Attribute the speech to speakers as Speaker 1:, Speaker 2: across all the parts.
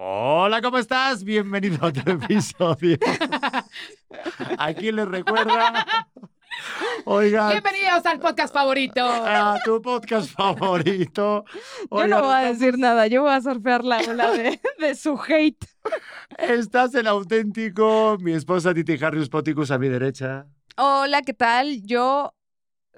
Speaker 1: Hola, ¿cómo estás? Bienvenido a otro episodio. Aquí les recuerda. Oigan.
Speaker 2: Bienvenidos al podcast favorito.
Speaker 1: A tu podcast favorito.
Speaker 3: Yo no voy a decir nada, yo voy a surfear la ola de, de su hate.
Speaker 1: Estás en auténtico. Mi esposa Titi Harrius Poticus a mi derecha.
Speaker 3: Hola, ¿qué tal? Yo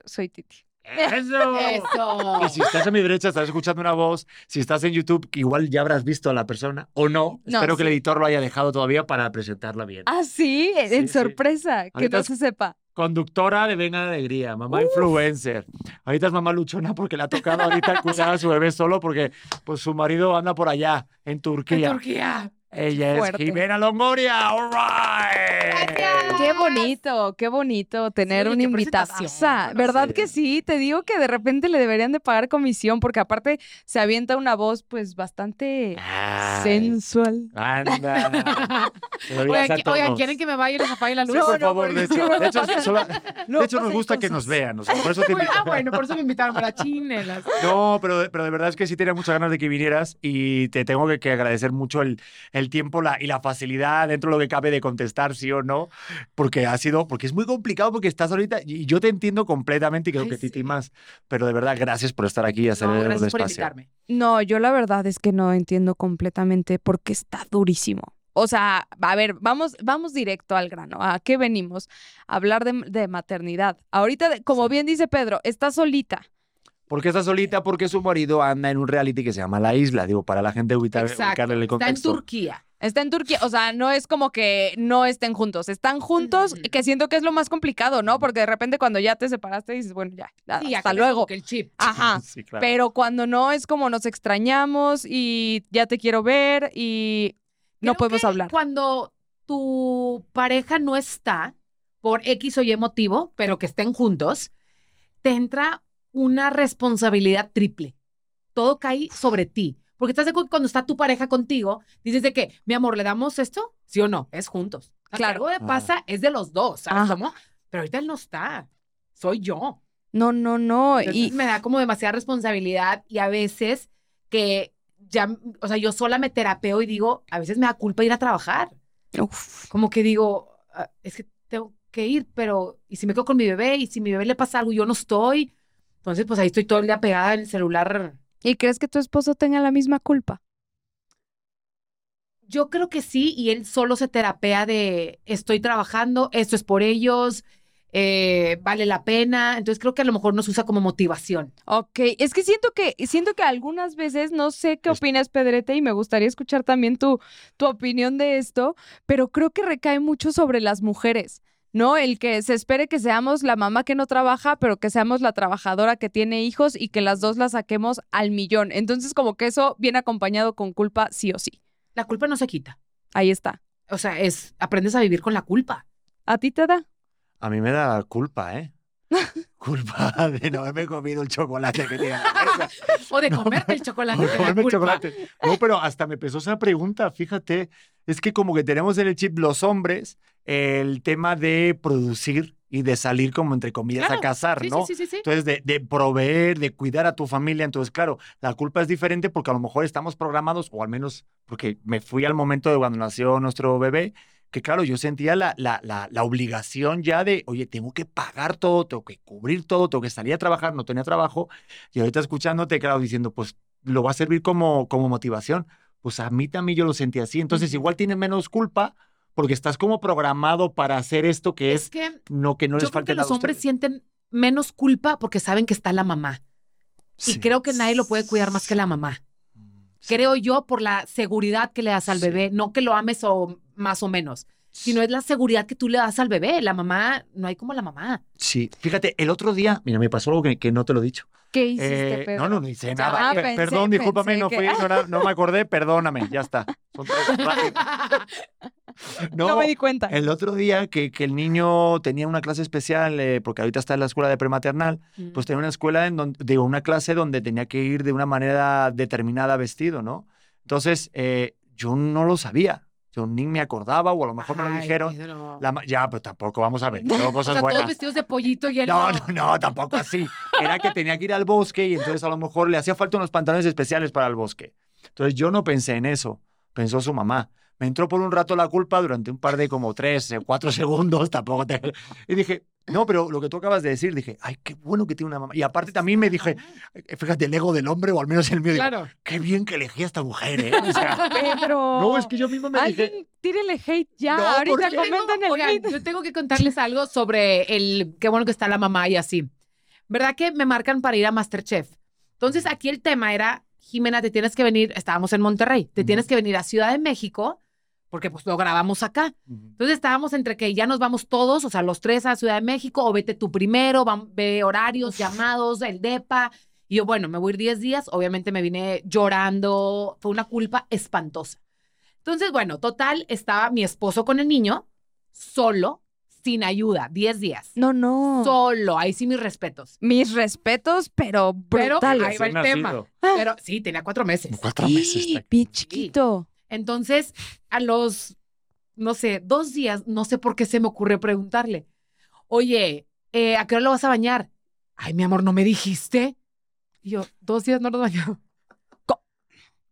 Speaker 3: soy Titi.
Speaker 1: ¡Eso!
Speaker 2: Eso.
Speaker 1: Y si estás a mi derecha, estás escuchando una voz. Si estás en YouTube, igual ya habrás visto a la persona o no.
Speaker 3: No,
Speaker 1: Espero que el
Speaker 3: sí.
Speaker 1: editor lo haya dejado todavía para presentarla bien.
Speaker 3: Ah, sí,
Speaker 1: Sí,
Speaker 3: en
Speaker 1: sí.
Speaker 3: sorpresa, que
Speaker 1: Ahorita
Speaker 3: no se sepa.
Speaker 1: Conductora de Venga de Alegría, mamá influencer. Ahorita es mamá luchona porque le ha tocado ahorita cuidar a su bebé solo porque pues, su marido anda por allá, en
Speaker 2: En
Speaker 1: Turquía. Ella es
Speaker 3: Fuerte.
Speaker 1: Jimena Longoria. All right.
Speaker 2: Gracias.
Speaker 3: Qué bonito, qué bonito tener
Speaker 2: Sí,
Speaker 3: una invitación. ¿Verdad
Speaker 1: Sí.
Speaker 3: que sí? Te digo que de repente le deberían de pagar comisión porque aparte se avienta una voz pues bastante
Speaker 1: Ay,
Speaker 3: sensual.
Speaker 1: Anda.
Speaker 2: Oigan, oigan. ¿quieren que me vaya y les apague la
Speaker 1: Sí,
Speaker 2: luz?
Speaker 1: por
Speaker 3: no,
Speaker 1: favor, de
Speaker 3: sí,
Speaker 1: hecho, de hecho,
Speaker 3: pasa-
Speaker 1: solo-
Speaker 3: luego
Speaker 1: de hecho nos
Speaker 3: pasan
Speaker 1: gusta que nos vean. o sea, por eso te
Speaker 2: ah, bueno, por eso me invitaron para chinelas.
Speaker 1: No, pero, de- pero de verdad es que sí tenía muchas ganas de que vinieras y te tengo que, que agradecer mucho el, el tiempo la, y la facilidad dentro de lo que cabe de contestar sí o no, porque ha sido, porque es muy complicado porque estás ahorita y yo te entiendo completamente y creo
Speaker 2: Ay,
Speaker 1: que Titi
Speaker 2: sí.
Speaker 1: más, pero de verdad gracias por estar aquí y hacer
Speaker 2: No,
Speaker 1: el
Speaker 2: gracias por
Speaker 1: espacio.
Speaker 2: invitarme.
Speaker 3: No, yo la verdad es que no entiendo completamente porque está durísimo. O sea, a ver, vamos, vamos directo al grano. ¿A qué venimos? A hablar de, de maternidad. Ahorita, como bien dice Pedro, está solita.
Speaker 1: ¿Por qué está solita? Porque su marido anda en un reality que se llama La Isla, digo, para la gente ubicar, ubicarle el
Speaker 2: Está en
Speaker 1: contexto.
Speaker 2: Turquía.
Speaker 3: Está en Turquía. O sea, no es como que no estén juntos. Están juntos, que siento que es lo más complicado, ¿no? Porque de repente cuando ya te separaste dices, bueno, ya,
Speaker 2: Sí, ya
Speaker 3: hasta luego.
Speaker 2: que el chip.
Speaker 3: Ajá.
Speaker 1: Sí, claro.
Speaker 3: Pero cuando no es como nos extrañamos y ya te quiero ver y no
Speaker 2: Creo
Speaker 3: podemos
Speaker 2: que
Speaker 3: hablar.
Speaker 2: Cuando tu pareja no está por X o Y motivo, pero que estén juntos, te entra una responsabilidad triple. Todo cae sobre ti. Porque estás de acuerdo que cuando está tu pareja contigo, dices de que, mi amor, ¿le damos esto? ¿Sí o no? Es juntos.
Speaker 3: Claro.
Speaker 2: Claro. Algo de pasa es de los dos, ¿sabes
Speaker 3: Ajá.
Speaker 2: cómo? Pero ahorita él no está. Soy yo.
Speaker 3: No, no, no.
Speaker 2: Entonces
Speaker 3: Y
Speaker 2: me da como demasiada responsabilidad y a veces que ya, o sea, yo sola me terapeo y digo, a veces me da culpa ir a trabajar.
Speaker 3: Uf.
Speaker 2: Como que digo, "Ah, es que tengo que ir, pero ¿y si me quedo con mi bebé? ¿Y si mi bebé le pasa algo y yo no estoy? Entonces, pues ahí estoy todo el día pegada en el celular.
Speaker 3: ¿Y crees que tu esposo tenga la misma culpa?
Speaker 2: Yo creo que sí, y él solo se terapea de estoy trabajando, esto es por ellos, eh, vale la pena. Entonces creo que a lo mejor nos usa como motivación.
Speaker 3: Ok, es que siento que siento que algunas veces, no sé qué opinas, Pedrete, y me gustaría escuchar también tu, tu opinión de esto, pero creo que recae mucho sobre las mujeres, ¿no? El que se espere que seamos la mamá que no trabaja, pero que seamos la trabajadora que tiene hijos y que las dos la saquemos al millón. Entonces, como que eso viene acompañado con culpa sí o sí.
Speaker 2: La culpa no se quita.
Speaker 3: Ahí está.
Speaker 2: O sea, es aprendes a vivir con la culpa.
Speaker 3: ¿A ti te da?
Speaker 1: A mí me da culpa, ¿eh? Culpa de no haberme comido el chocolate que tiene en la mesa.
Speaker 2: O de comerte el chocolate. Da
Speaker 1: comerme el chocolate. No, pero hasta me pesó esa pregunta, fíjate. Es que como que tenemos en el chip los hombres el tema de producir y de salir como entre comillas
Speaker 2: Claro,
Speaker 1: a cazar,
Speaker 2: Sí,
Speaker 1: ¿no?
Speaker 2: sí, sí, sí, sí.
Speaker 1: Entonces, de, de proveer, de cuidar a tu familia. Entonces, claro, la culpa es diferente porque a lo mejor estamos programados, o al menos porque me fui al momento de cuando nació nuestro bebé, que claro, yo sentía la, la, la, la obligación ya de, oye, tengo que pagar todo, tengo que cubrir todo, tengo que salir a trabajar, no tenía trabajo. Y ahorita escuchándote, claro, diciendo, pues lo va a servir como, como motivación. pues a mí también yo lo sentí así. Entonces, igual tienes menos culpa porque estás como programado para hacer esto que
Speaker 2: Es
Speaker 1: es,
Speaker 2: que
Speaker 1: no que no
Speaker 2: yo
Speaker 1: les
Speaker 2: creo
Speaker 1: falte
Speaker 2: que
Speaker 1: nada
Speaker 2: los hombres sienten menos culpa porque saben que está la mamá. Y creo que nadie lo puede cuidar más que la mamá.
Speaker 1: Sí.
Speaker 2: Creo yo por la seguridad que le das al
Speaker 1: Sí.
Speaker 2: bebé, no que lo ames o más o menos, sino es la seguridad que tú le das al bebé. La mamá, no hay como la mamá.
Speaker 1: Sí, fíjate, el otro día, mira, me pasó algo que, que no te lo he dicho.
Speaker 3: ¿Qué hiciste,
Speaker 1: Eh,
Speaker 3: Pedro?
Speaker 1: no, no, no hice
Speaker 2: Ya
Speaker 1: nada.
Speaker 3: pensé-
Speaker 1: Perdón, discúlpame, no,
Speaker 3: que-
Speaker 1: fui, no, era- no me acordé, perdóname, ya está. Son
Speaker 3: no,
Speaker 1: No,
Speaker 3: me di cuenta.
Speaker 1: el otro día que, que el niño tenía una clase especial, eh, porque ahorita está en la escuela de prematernal, pues tenía una escuela en donde, digo, una clase donde tenía que ir de una manera determinada vestido, ¿no? Entonces, eh, yo no lo sabía. Yo ni me acordaba, o a lo mejor me lo dijeron.
Speaker 2: Pedro.
Speaker 1: La ma- ya, pero tampoco vamos a ver. Tengo
Speaker 2: O
Speaker 1: cosas
Speaker 2: sea, todos
Speaker 1: buenas.
Speaker 2: vestidos de pollito y él
Speaker 1: No,
Speaker 2: no.
Speaker 1: no, tampoco así. Era que tenía que ir al bosque y entonces a lo mejor le hacía falta unos pantalones especiales para el bosque. Entonces yo no pensé en eso, pensó su mamá. Me entró por un rato la culpa durante un par de como tres, cuatro segundos, tampoco te... Y dije, no, pero lo que tú acabas de decir, dije, ay, qué bueno que tiene una mamá. Y aparte también me dije, eh, fíjate, el ego del hombre, o al menos el mío, digo,
Speaker 2: Claro.
Speaker 1: qué bien que elegí a esta mujer, ¿eh? O sea,
Speaker 3: Pedro.
Speaker 1: no, es que yo mismo me dije,
Speaker 3: tírele hate ya.
Speaker 1: No, ¿por
Speaker 3: Ahorita comenten el
Speaker 2: Oigan,
Speaker 3: hate.
Speaker 2: yo tengo que contarles algo sobre el qué bueno que está la mamá y así. ¿Verdad que me marcan para ir a Masterchef? Entonces aquí el tema era, Jimena, te tienes que venir, estábamos en Monterrey, te tienes que venir a Ciudad de México porque pues lo grabamos acá. Entonces estábamos entre que ya nos vamos todos, o sea, los tres a Ciudad de México, o vete tú primero, vam- ve horarios, llamados, el DEPA. Y yo, bueno, me voy a ir 10 días, obviamente me vine llorando, fue una culpa espantosa. Entonces, bueno, total, estaba mi esposo con el niño, solo, sin ayuda, 10 días.
Speaker 3: No, no.
Speaker 2: Solo, ahí sí mis respetos.
Speaker 3: Mis respetos, pero
Speaker 2: Pero ahí va el tema.
Speaker 1: nacido.
Speaker 2: Pero sí, tenía cuatro meses.
Speaker 1: Cuatro meses.
Speaker 3: Bien chiquito.
Speaker 2: Entonces, a los, no sé, dos días, no sé por qué se me ocurre preguntarle, oye, eh, ¿a qué hora lo vas a bañar? Ay, mi amor, ¿no me dijiste? Y yo, dos días no nos bañamos.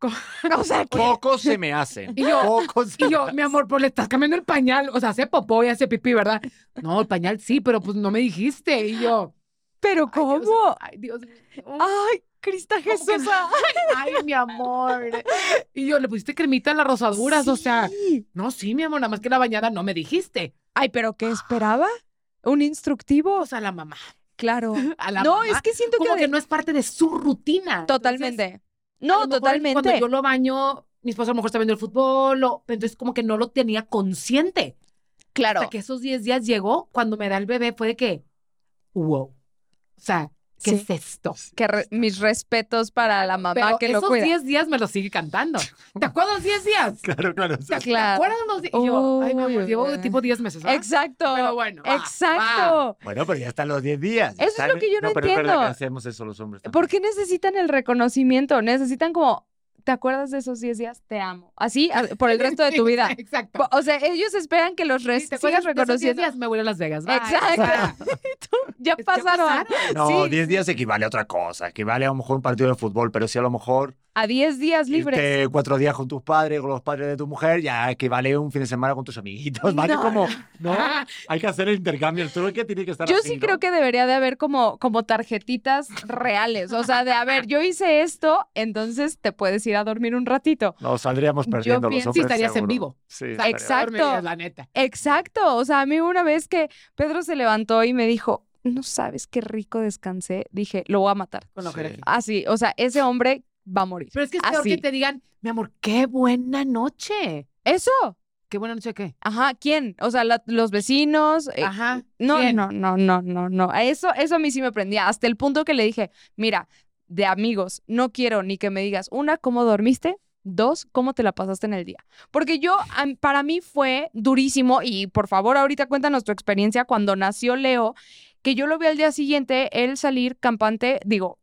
Speaker 3: O sea, que
Speaker 1: Pocos se me hacen.
Speaker 2: Y yo-
Speaker 1: Pocos se
Speaker 2: Y yo,
Speaker 1: me
Speaker 2: mi amor, pues le estás cambiando el pañal. O sea, hace popó y hace pipí, ¿verdad? No, el pañal sí, pero pues no me dijiste. Y yo,
Speaker 3: ¿pero
Speaker 2: ay, Dios-
Speaker 3: cómo?
Speaker 2: Ay, Dios mío.
Speaker 3: Ay, Crista
Speaker 2: ¿Cómo que
Speaker 3: Jesús.
Speaker 2: Ay, mi amor. Y yo, le pusiste cremita en las rosaduras. O sea, no, sí, mi amor, nada más que la bañada no me dijiste.
Speaker 3: Ay, ¿pero qué esperaba? ¿Un instructivo?
Speaker 2: O sea, a la mamá.
Speaker 3: Claro.
Speaker 2: A la
Speaker 3: No,
Speaker 2: mamá.
Speaker 3: es que siento
Speaker 2: como
Speaker 3: que...
Speaker 2: que no es parte de su rutina.
Speaker 3: Totalmente.
Speaker 2: Entonces, a
Speaker 3: no, totalmente.
Speaker 2: Cuando yo lo baño, mi esposo a lo mejor está viendo el fútbol, o- entonces como que no lo tenía consciente.
Speaker 3: Claro.
Speaker 2: Hasta que esos 10 días llegó, cuando me da el bebé, fue de que, wow. O sea, ¿qué
Speaker 3: Sí.
Speaker 2: es esto?
Speaker 3: Que re- mis respetos para la mamá
Speaker 2: Pero
Speaker 3: que lo
Speaker 2: esos
Speaker 3: cuida.
Speaker 2: 10 días me lo sigue cantando. ¿Te acuerdas los 10 días?
Speaker 1: Claro, claro.
Speaker 2: ¿Te,
Speaker 3: Claro.
Speaker 2: ¿te acuerdas los 10? Y yo, ay, mi amor, llevo tipo 10 meses. ¿verdad?
Speaker 3: Exacto.
Speaker 2: Pero bueno, va,
Speaker 3: Exacto.
Speaker 1: Bueno, pero ya están los 10 días.
Speaker 3: Eso es
Speaker 1: están-
Speaker 3: lo que yo no
Speaker 1: pero es verdad
Speaker 3: entiendo.
Speaker 1: que hacemos eso los hombres. también.
Speaker 3: ¿Por qué necesitan el reconocimiento? Necesitan como, ¿te acuerdas de esos 10 días? Te amo. Así, por el resto de tu vida.
Speaker 2: Exacto.
Speaker 3: O sea, ellos esperan que los res-
Speaker 2: Sí, ¿Te
Speaker 3: sigas
Speaker 2: de esos 10
Speaker 3: reconociendo.
Speaker 2: días? Me voy a Las Vegas. bye.
Speaker 3: Exacto.
Speaker 2: Sea,
Speaker 3: Ya
Speaker 2: ya
Speaker 3: pasaron.
Speaker 1: No,
Speaker 3: Sí,
Speaker 1: 10 días equivale a otra cosa. Equivale a lo mejor un partido de fútbol, pero si a lo mejor
Speaker 3: A 10 días libres.
Speaker 1: irte cuatro días con tus padres, con los padres de tu mujer, ya equivale a un fin de semana con tus amiguitos. Vale
Speaker 3: No,
Speaker 1: como, no, hay que hacer el intercambio. El truco que tiene que estar
Speaker 3: Yo
Speaker 1: así,
Speaker 3: sí
Speaker 1: ¿no?
Speaker 3: creo que debería de haber como, como tarjetitas reales. O sea, de a ver, yo hice esto, entonces te puedes ir a dormir un ratito.
Speaker 1: No, saldríamos
Speaker 3: Yo
Speaker 1: perdiendo los
Speaker 3: pienso-
Speaker 1: hombres.
Speaker 2: Sí, estarías en vivo.
Speaker 1: Sí,
Speaker 3: Exacto.
Speaker 2: La neta.
Speaker 3: Exacto. O sea, a mí una vez que Pedro se levantó y me dijo, no sabes qué rico descansé, dije, lo voy a matar.
Speaker 2: Con la
Speaker 1: Sí.
Speaker 3: Así, o sea, ese hombre va a morir.
Speaker 2: Pero es que es peor
Speaker 3: Así.
Speaker 2: que te digan, mi amor, qué buena noche.
Speaker 3: Eso.
Speaker 2: ¿Qué buena noche qué?
Speaker 3: Ajá, ¿quién? O sea, la- los vecinos. eh,
Speaker 2: Ajá.
Speaker 3: no,
Speaker 2: ¿quién?
Speaker 3: no, no, no, no, no. Eso, eso a mí sí me prendía. Hasta el punto que le dije, mira, de amigos, no quiero ni que me digas, una, ¿cómo dormiste? Dos, ¿cómo te la pasaste en el día? Porque yo, am- para mí fue durísimo y por favor ahorita cuéntanos tu experiencia cuando nació Leo, que yo lo vi al día siguiente, él salir campante, digo,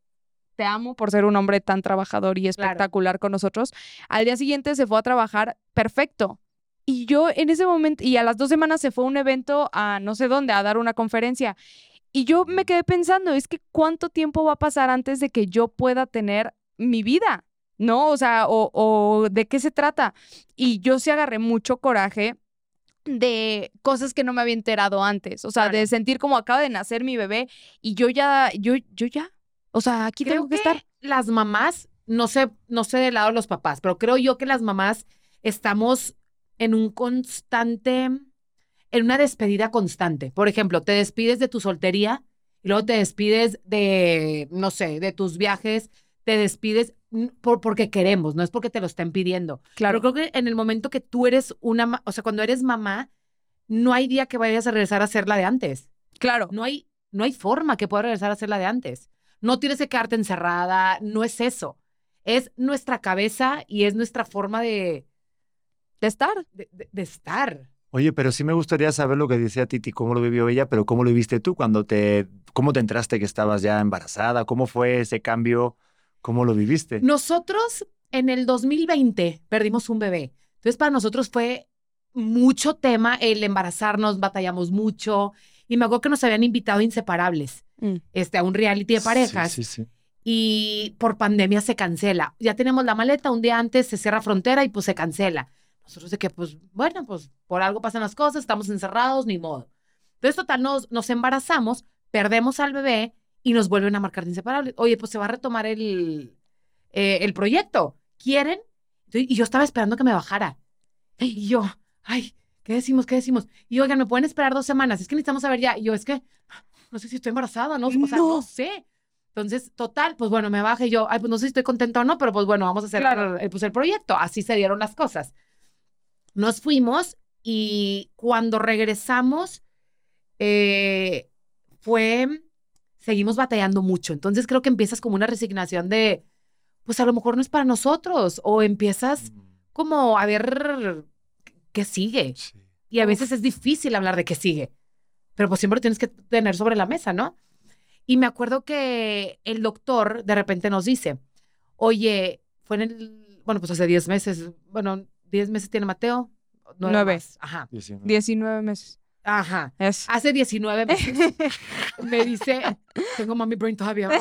Speaker 3: te amo por ser un hombre tan trabajador y
Speaker 2: Claro.
Speaker 3: espectacular con nosotros. Al día siguiente se fue a trabajar perfecto. Y yo en ese momento, y a las dos semanas se fue a un evento a no sé dónde, a dar una conferencia. Y yo me quedé pensando, es que cuánto tiempo va a pasar antes de que yo pueda tener mi vida, ¿no? O sea, o, o de qué se trata. Y yo sí agarré mucho coraje de cosas que no me había enterado antes, o sea, de
Speaker 2: Claro.
Speaker 3: sentir como acaba de nacer mi bebé y yo ya, yo, yo ya, o sea, aquí
Speaker 2: Creo
Speaker 3: tengo que, estar.
Speaker 2: las mamás no sé, no sé del lado de los papás, pero creo yo que las mamás estamos en un constante, en una despedida constante. Por ejemplo, te despides de tu soltería y luego te despides de, no sé, de tus viajes, te despides por, porque queremos, no es porque te lo estén pidiendo.
Speaker 3: Claro.
Speaker 2: Pero creo que en el momento que tú eres una, o sea, cuando eres mamá, no hay día que vayas a regresar a ser la de antes.
Speaker 3: Claro.
Speaker 2: No hay, no hay forma que pueda regresar a ser la de antes. No tienes que quedarte encerrada, no es eso. Es nuestra cabeza y es nuestra forma de,
Speaker 3: De estar.
Speaker 2: de, de- de estar.
Speaker 1: Oye, pero sí me gustaría saber lo que decía Titi, cómo lo vivió ella, pero cómo lo viviste tú cuando te, cómo te entraste que estabas ya embarazada, cómo fue ese cambio, cómo lo viviste.
Speaker 2: Nosotros en el 2020 perdimos un bebé. Entonces para nosotros fue mucho tema el embarazarnos, batallamos mucho. Y me acuerdo que nos habían invitado Inseparables,
Speaker 3: Mm.
Speaker 2: este, a un reality de
Speaker 1: Sí,
Speaker 2: parejas.
Speaker 1: Sí, sí.
Speaker 2: y por pandemia se cancela. Ya tenemos la maleta, un día antes se cierra frontera y pues se cancela. Nosotros de que, pues, bueno, pues por algo pasan las cosas, estamos encerrados, ni modo. Entonces, total, nos, nos embarazamos, perdemos al bebé y nos vuelven a marcar de inseparables. Oye, pues se va a retomar el, eh, el proyecto. ¿Quieren? Y yo estaba esperando que me bajara. Y yo, ay, ¿qué decimos? ¿Qué decimos? Y oigan, ¿me pueden esperar dos semanas? Es que necesitamos saber ya. Y yo, es que no sé si estoy embarazada, ¿no? O sea,
Speaker 3: No.
Speaker 2: no sé. Entonces, total, pues bueno, me bajé y yo, ay, pues no sé si estoy contenta o no, pero pues bueno, vamos a hacer
Speaker 3: Claro.
Speaker 2: el, pues, el proyecto. Así se dieron las cosas. Nos fuimos y cuando regresamos, eh, fue, seguimos batallando mucho. Entonces creo que empiezas como una resignación de, pues a lo mejor no es para nosotros, o empiezas como a ver qué sigue.
Speaker 1: Sí.
Speaker 2: Y a veces es difícil hablar de qué sigue, pero pues siempre tienes que tener sobre la mesa, ¿no? Y me acuerdo que el doctor de repente nos dice, oye, fue en el, bueno, pues hace 10 meses, bueno, 10 meses tiene Mateo.
Speaker 3: Nueve.
Speaker 2: más. Ajá,
Speaker 1: 19.
Speaker 3: 19 meses.
Speaker 2: ajá.
Speaker 3: Es.
Speaker 2: Hace 19 meses me dice, tengo mommy brain todavía.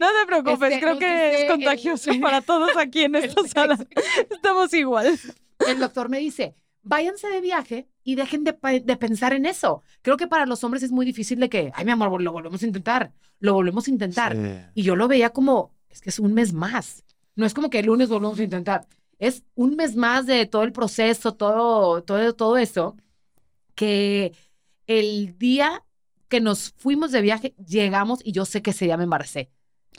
Speaker 3: No te preocupes,
Speaker 2: Este,
Speaker 3: creo que
Speaker 2: dice
Speaker 3: es contagioso
Speaker 2: el-
Speaker 3: para todos aquí en esta sala. Estamos igual.
Speaker 2: El doctor me dice, váyanse de viaje y dejen de, de pensar en eso. Creo que para los hombres es muy difícil de que, ay, mi amor, lo volvemos a intentar, lo volvemos a intentar.
Speaker 1: Sí.
Speaker 2: Y yo lo veía como, es que es un mes más. No es como que el lunes volvemos a intentar. Es un mes más de todo el proceso, todo, todo, todo eso, que el día que nos fuimos de viaje, llegamos y yo sé que ese día me embaracé.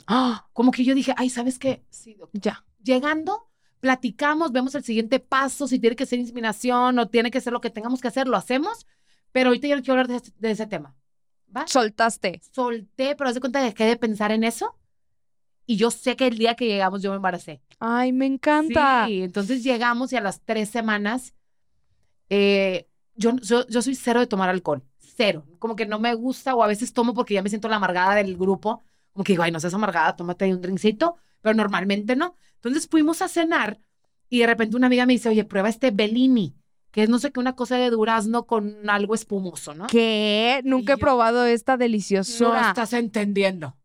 Speaker 3: Ah,
Speaker 2: Como que yo dije, ay, ¿sabes qué? Sí, doctor.
Speaker 3: ya.
Speaker 2: Llegando, platicamos, vemos el siguiente paso, si tiene que ser inseminación o tiene que ser lo que tengamos que hacer, lo hacemos. Pero ahorita yo no quiero hablar de, ese- de ese tema. ¿Va?
Speaker 3: Soltaste.
Speaker 2: Solté, pero haz de cuenta que dejé de pensar en eso. Y yo sé que el día que llegamos yo me embaracé.
Speaker 3: Ay, me encanta.
Speaker 2: Sí, entonces llegamos y a las tres semanas, eh, yo, yo, yo soy cero de tomar alcohol. Cero. Como que no me gusta o a veces tomo porque ya me siento la amargada del grupo. Como que digo, ay, no seas amargada, tómate un drinkcito. Pero normalmente no. Entonces fuimos a cenar y de repente una amiga me dice, oye, prueba este Bellini, que es no sé qué, una cosa de durazno con algo espumoso, ¿no?
Speaker 3: ¿Qué? Nunca he
Speaker 2: yo-
Speaker 3: probado esta
Speaker 2: No
Speaker 3: deliciosura.
Speaker 2: estás entendiendo.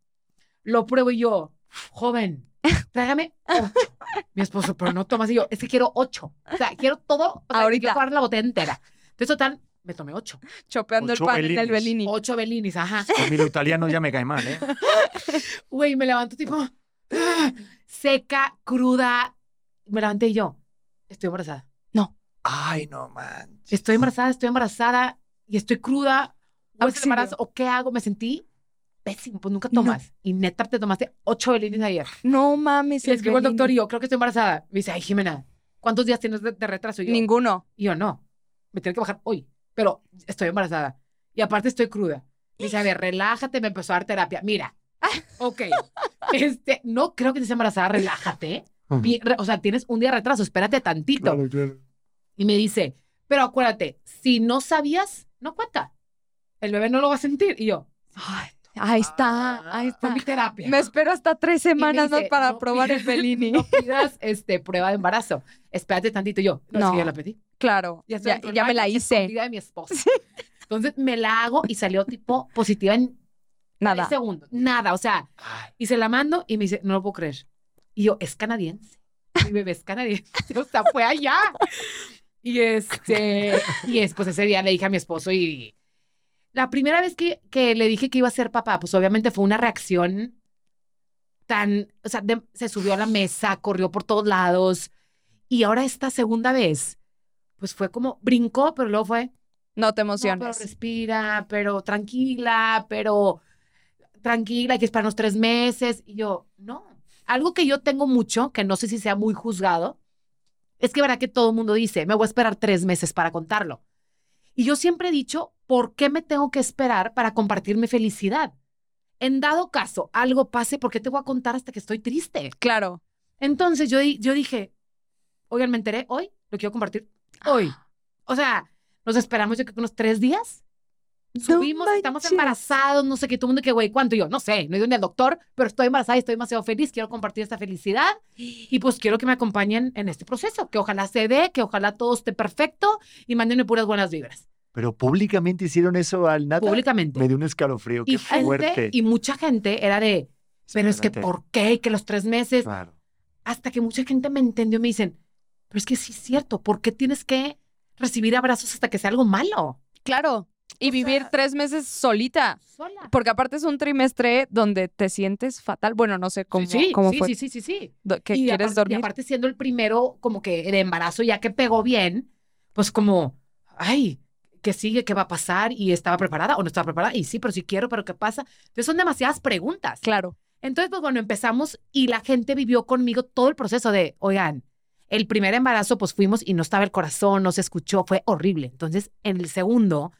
Speaker 2: Lo pruebo y yo, joven, tráigame ocho. Mi esposo, pero no tomas. Y yo, es que quiero ocho. O sea, quiero todo. O sea,
Speaker 3: Ahorita.
Speaker 2: Quiero la botella entera. Entonces, total, me tomé ocho.
Speaker 3: Chopeando
Speaker 1: Ocho
Speaker 3: el pan en el
Speaker 1: Bellinis.
Speaker 3: Bellini.
Speaker 2: Ocho Bellinis, ajá.
Speaker 1: A mí lo italiano ya me cae mal, ¿eh?
Speaker 2: Güey, me levanto tipo seca, cruda. Me levanté y yo, estoy embarazada.
Speaker 1: Ay, no manches.
Speaker 2: Estoy embarazada, estoy embarazada y estoy cruda. ¿O es el
Speaker 3: Auxilio.
Speaker 2: embarazo? ¿O qué hago? Me sentí pésimo. Pues nunca
Speaker 3: No.
Speaker 2: tomas. Y neta, te tomaste ocho Bellinis ayer.
Speaker 3: No mames.
Speaker 2: Y le escribo al doctor y yo, creo que estoy embarazada. Me dice, ay, Jimena, ¿cuántos días tienes de, de retraso? Y yo,
Speaker 3: Ninguno.
Speaker 2: y yo, no, me tiene que bajar hoy, pero estoy embarazada. Y aparte estoy cruda. Me dice, a ver, relájate, me empezó a dar terapia. Mira, ok, este, no creo que estés embarazada, relájate. O sea, tienes un día de retraso, espérate tantito.
Speaker 1: Claro, claro.
Speaker 2: Y me dice, pero acuérdate, si no sabías, no cuenta. El bebé no lo va a sentir. Y yo,
Speaker 3: Ay, ahí está, ahí
Speaker 2: fue
Speaker 3: está.
Speaker 2: mi terapia.
Speaker 3: Me espero hasta tres semanas para
Speaker 2: "No
Speaker 3: probar el
Speaker 2: pidas-
Speaker 3: Bellini.
Speaker 2: No pidas este, prueba de embarazo. Espérate tantito. Y yo, no,
Speaker 3: No.
Speaker 2: sí, ya la pedí.
Speaker 3: Claro,
Speaker 2: Ya,
Speaker 3: ya, ya me la hice.
Speaker 2: de mi esposo. Entonces me la hago y salió tipo positiva en
Speaker 3: Nada.
Speaker 2: tres segundos. Nada, o sea, y se la mando y me dice, no lo puedo creer. Y yo, es canadiense. Mi bebé es canadiense. O sea, fue allá. Y este, y después ese día le dije a mi esposo y la primera vez que, que le dije que iba a ser papá, pues obviamente fue una reacción tan, o sea, de- se subió a la mesa, corrió por todos lados. Y ahora esta segunda vez, pues fue como, brincó, pero luego fue,
Speaker 3: No te
Speaker 2: no, pero
Speaker 3: emociones.
Speaker 2: respira, pero tranquila, pero tranquila, hay que esperar unos tres meses. Y yo, no. Algo que yo tengo mucho, que no sé si sea muy juzgado, es que verá que todo el mundo dice, me voy a esperar tres meses para contarlo. Y yo siempre he dicho, ¿por qué me tengo que esperar para compartir mi felicidad? En dado caso, algo pase, ¿por qué te voy a contar hasta que estoy triste?
Speaker 3: Claro.
Speaker 2: Entonces yo, yo dije, oigan, me enteré hoy, lo quiero compartir hoy. O sea, nos esperamos yo creo que unos tres días. Subimos, estamos embarazados, no sé qué, todo el mundo que, güey, ¿cuánto? Y yo, no sé, no he ido ni al doctor, pero estoy embarazada y estoy demasiado feliz, quiero compartir esta felicidad y pues quiero que me acompañen en este proceso, que ojalá se dé, que ojalá todo esté perfecto y mándenme puras buenas vibras,
Speaker 1: Pero públicamente hicieron eso al nata.
Speaker 2: públicamente.
Speaker 1: Me dio un escalofrío. Qué
Speaker 2: Y gente,
Speaker 1: fuerte.
Speaker 2: y mucha gente era de, pero es que. ¿por qué? Y Que los tres meses,
Speaker 1: Claro.
Speaker 2: hasta que mucha gente me entendió, me dicen, pero es que sí es cierto, ¿por qué tienes que recibir abrazos hasta que sea algo malo?
Speaker 3: Claro. Y
Speaker 2: O
Speaker 3: vivir
Speaker 2: sea-
Speaker 3: tres meses solita.
Speaker 2: Sola.
Speaker 3: Porque aparte es un trimestre donde te sientes fatal. Bueno, no sé cómo,
Speaker 2: sí,
Speaker 3: cómo
Speaker 2: sí,
Speaker 3: fue.
Speaker 2: sí, sí, sí, sí.
Speaker 3: que
Speaker 2: y
Speaker 3: quieres
Speaker 2: aparte,
Speaker 3: dormir.
Speaker 2: Y aparte siendo el primero como que de embarazo ya que pegó bien, pues como, ay, ¿qué sigue? ¿Qué va a pasar? ¿Y estaba preparada o no estaba preparada? Y sí, pero sí quiero, pero ¿qué pasa? Entonces son demasiadas preguntas.
Speaker 3: Claro.
Speaker 2: Entonces, pues bueno, empezamos y la gente vivió conmigo todo el proceso de, oigan, el primer embarazo, pues fuimos y no estaba el corazón, no se escuchó, fue horrible. Entonces, en el segundo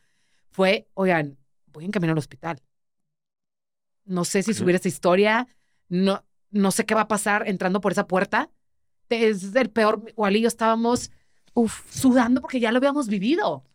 Speaker 2: fue, oigan, voy en camino al hospital. No sé si subir esa historia, no, no sé qué va a pasar entrando por esa puerta. Es el peor, igual y yo estábamos
Speaker 3: Uf,
Speaker 2: sudando porque ya lo habíamos vivido.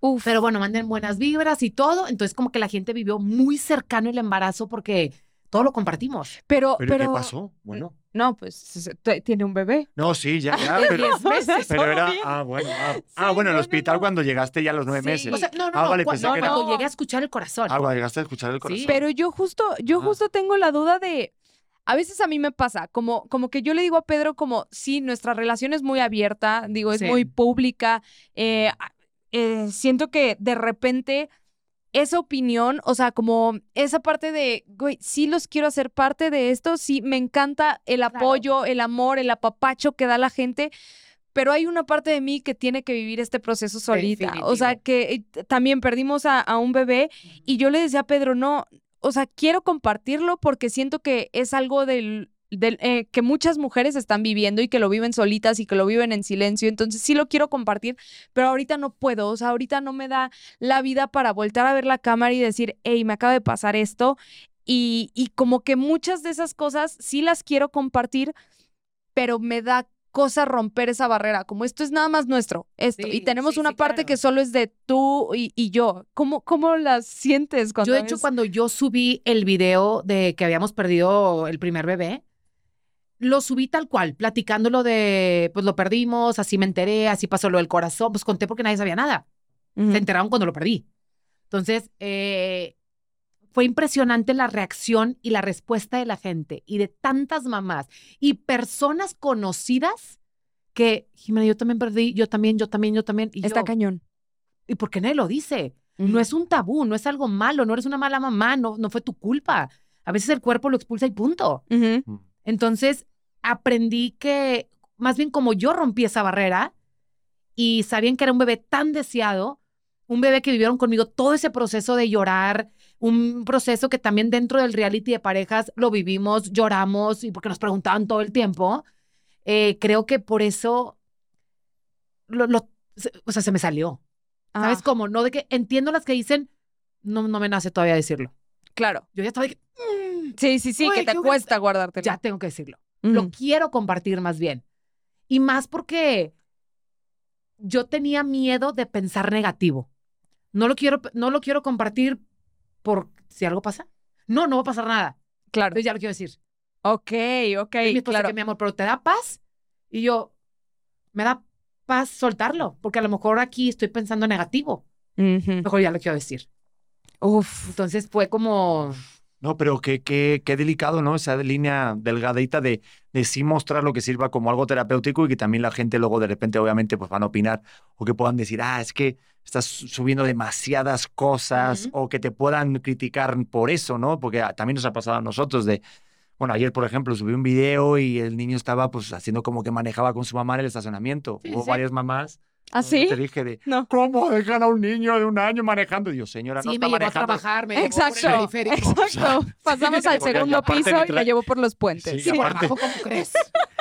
Speaker 3: uf.
Speaker 2: Pero bueno, manden buenas vibras y todo. Entonces, como que la gente vivió muy cercano el embarazo porque todo lo compartimos.
Speaker 3: pero,
Speaker 1: ¿Pero,
Speaker 3: pero,
Speaker 1: qué pasó? Bueno.
Speaker 3: No, pues tiene un bebé.
Speaker 1: No, sí, ya, ya.
Speaker 2: De
Speaker 1: Pero,
Speaker 2: 10 meses.
Speaker 1: pero era.
Speaker 3: bien.
Speaker 1: Ah, bueno. Ah,
Speaker 3: Sí,
Speaker 1: ah, bueno,
Speaker 3: no,
Speaker 1: el hospital
Speaker 3: no.
Speaker 1: cuando llegaste ya a los nueve
Speaker 3: Sí.
Speaker 1: meses.
Speaker 2: O sea, no, no,
Speaker 1: Ah,
Speaker 2: no.
Speaker 1: vale,
Speaker 2: cu-
Speaker 1: pensé
Speaker 2: no,
Speaker 1: que era-
Speaker 2: cuando llegué a escuchar el corazón.
Speaker 1: Ah, cuando llegaste a escuchar el corazón.
Speaker 3: Pero yo justo, yo justo tengo la duda de, a veces a mí me pasa, como, como que yo le digo a Pedro como, sí, nuestra relación es muy abierta, digo, es
Speaker 2: Sí.
Speaker 3: muy pública, eh, eh, siento que de repente esa opinión, o sea, como esa parte de, güey, sí los quiero hacer parte de esto, sí, me encanta el
Speaker 2: Claro.
Speaker 3: apoyo, el amor, el apapacho que da la gente. Pero hay una parte de mí que tiene que vivir este proceso solita. O sea, que eh, también perdimos a, a un bebé y yo le decía a Pedro, no, o sea, quiero compartirlo porque siento que es algo del, eh, que muchas mujeres están viviendo y que lo viven solitas y que lo viven en silencio. Entonces sí lo quiero compartir, pero ahorita no puedo. O sea, ahorita no me da la vida para voltar a ver la cámara y decir, hey, me acaba de pasar esto. Y, y como que muchas de esas cosas sí las quiero compartir, pero me da cosa romper esa barrera, como esto es nada más nuestro, esto, y tenemos
Speaker 2: sí,
Speaker 3: una
Speaker 2: sí,
Speaker 3: parte
Speaker 2: claro.
Speaker 3: que solo es de tú y, y yo. ¿Cómo, ¿Cómo las sientes cuando
Speaker 2: Yo, de hecho, cuando yo subí el video de que habíamos perdido el primer bebé, lo subí tal cual, platicándolo de, pues lo perdimos, así me enteré, así pasó lo del corazón, pues conté porque nadie sabía nada.
Speaker 3: Ujú.
Speaker 2: Se enteraron cuando lo perdí. Entonces, eh, fue impresionante la reacción y la respuesta de la gente y de tantas mamás y personas conocidas que, Jimena, yo también perdí, yo también, yo también, yo también. Y
Speaker 3: Está
Speaker 2: yo,
Speaker 3: cañón.
Speaker 2: ¿Y por qué nadie lo dice? No es un tabú, no es algo malo, no eres una mala mamá, no, no fue tu culpa. A veces el cuerpo lo expulsa y punto.
Speaker 1: Mm.
Speaker 2: Entonces, aprendí que, más bien como yo rompí esa barrera y sabían que era un bebé tan deseado, un bebé que vivieron conmigo todo ese proceso de llorar, un proceso que también dentro del reality de parejas lo vivimos, lloramos y porque nos preguntaban todo el tiempo. eh, creo que por eso, lo, lo- o sea, se me salió. ¿Sabes
Speaker 3: Ah,
Speaker 2: cómo? No de que entiendo las que dicen, no, no me nace todavía decirlo.
Speaker 3: claro.
Speaker 2: Yo ya estaba de que, "Mm,
Speaker 3: Sí, sí, sí,
Speaker 2: Uy,
Speaker 3: que te cuesta guardarte.
Speaker 2: ya tengo que decirlo. Lo quiero compartir más bien. Y más porque yo tenía miedo de pensar negativo. No lo quiero, no lo quiero compartir por si algo pasa. No, no va a pasar nada.
Speaker 3: Claro.
Speaker 2: Entonces ya lo quiero decir.
Speaker 3: Ok, ok,
Speaker 2: Y mi esposa
Speaker 3: claro.
Speaker 2: que mi amor, pero te da paz. Y yo, me da paz soltarlo, porque a lo mejor aquí estoy pensando negativo.
Speaker 3: Ujú.
Speaker 2: Mejor ya lo quiero decir.
Speaker 3: Uf.
Speaker 2: Entonces fue como,
Speaker 1: No, pero qué, qué, qué delicado, ¿no? Esa línea delgadita de, de sí mostrar lo que sirva como algo terapéutico y que también la gente luego de repente, obviamente, pues van a opinar o que puedan decir, ah, es que estás subiendo demasiadas cosas o que te puedan criticar por eso, ¿no? Porque ah, también nos ha pasado a nosotros de, Bueno, ayer, por ejemplo, subí un video y el niño estaba pues haciendo como que manejaba con su mamá en el estacionamiento.
Speaker 2: Sí,
Speaker 1: Hubo
Speaker 2: sí.
Speaker 1: varias mamás.
Speaker 3: ¿Ah,
Speaker 1: donde
Speaker 3: sí?
Speaker 1: Te dije de,
Speaker 3: No.
Speaker 1: ¿cómo dejan a un niño de un año manejando? Y yo, señora, no
Speaker 2: Sí,
Speaker 1: está
Speaker 2: me llevó a trabajar, me llevó por el
Speaker 3: Exacto, exacto. Pasamos al segundo piso y la llevo por los puentes.
Speaker 1: Sí,
Speaker 2: Sí, por
Speaker 1: aparte-
Speaker 2: abajo, ¿cómo crees?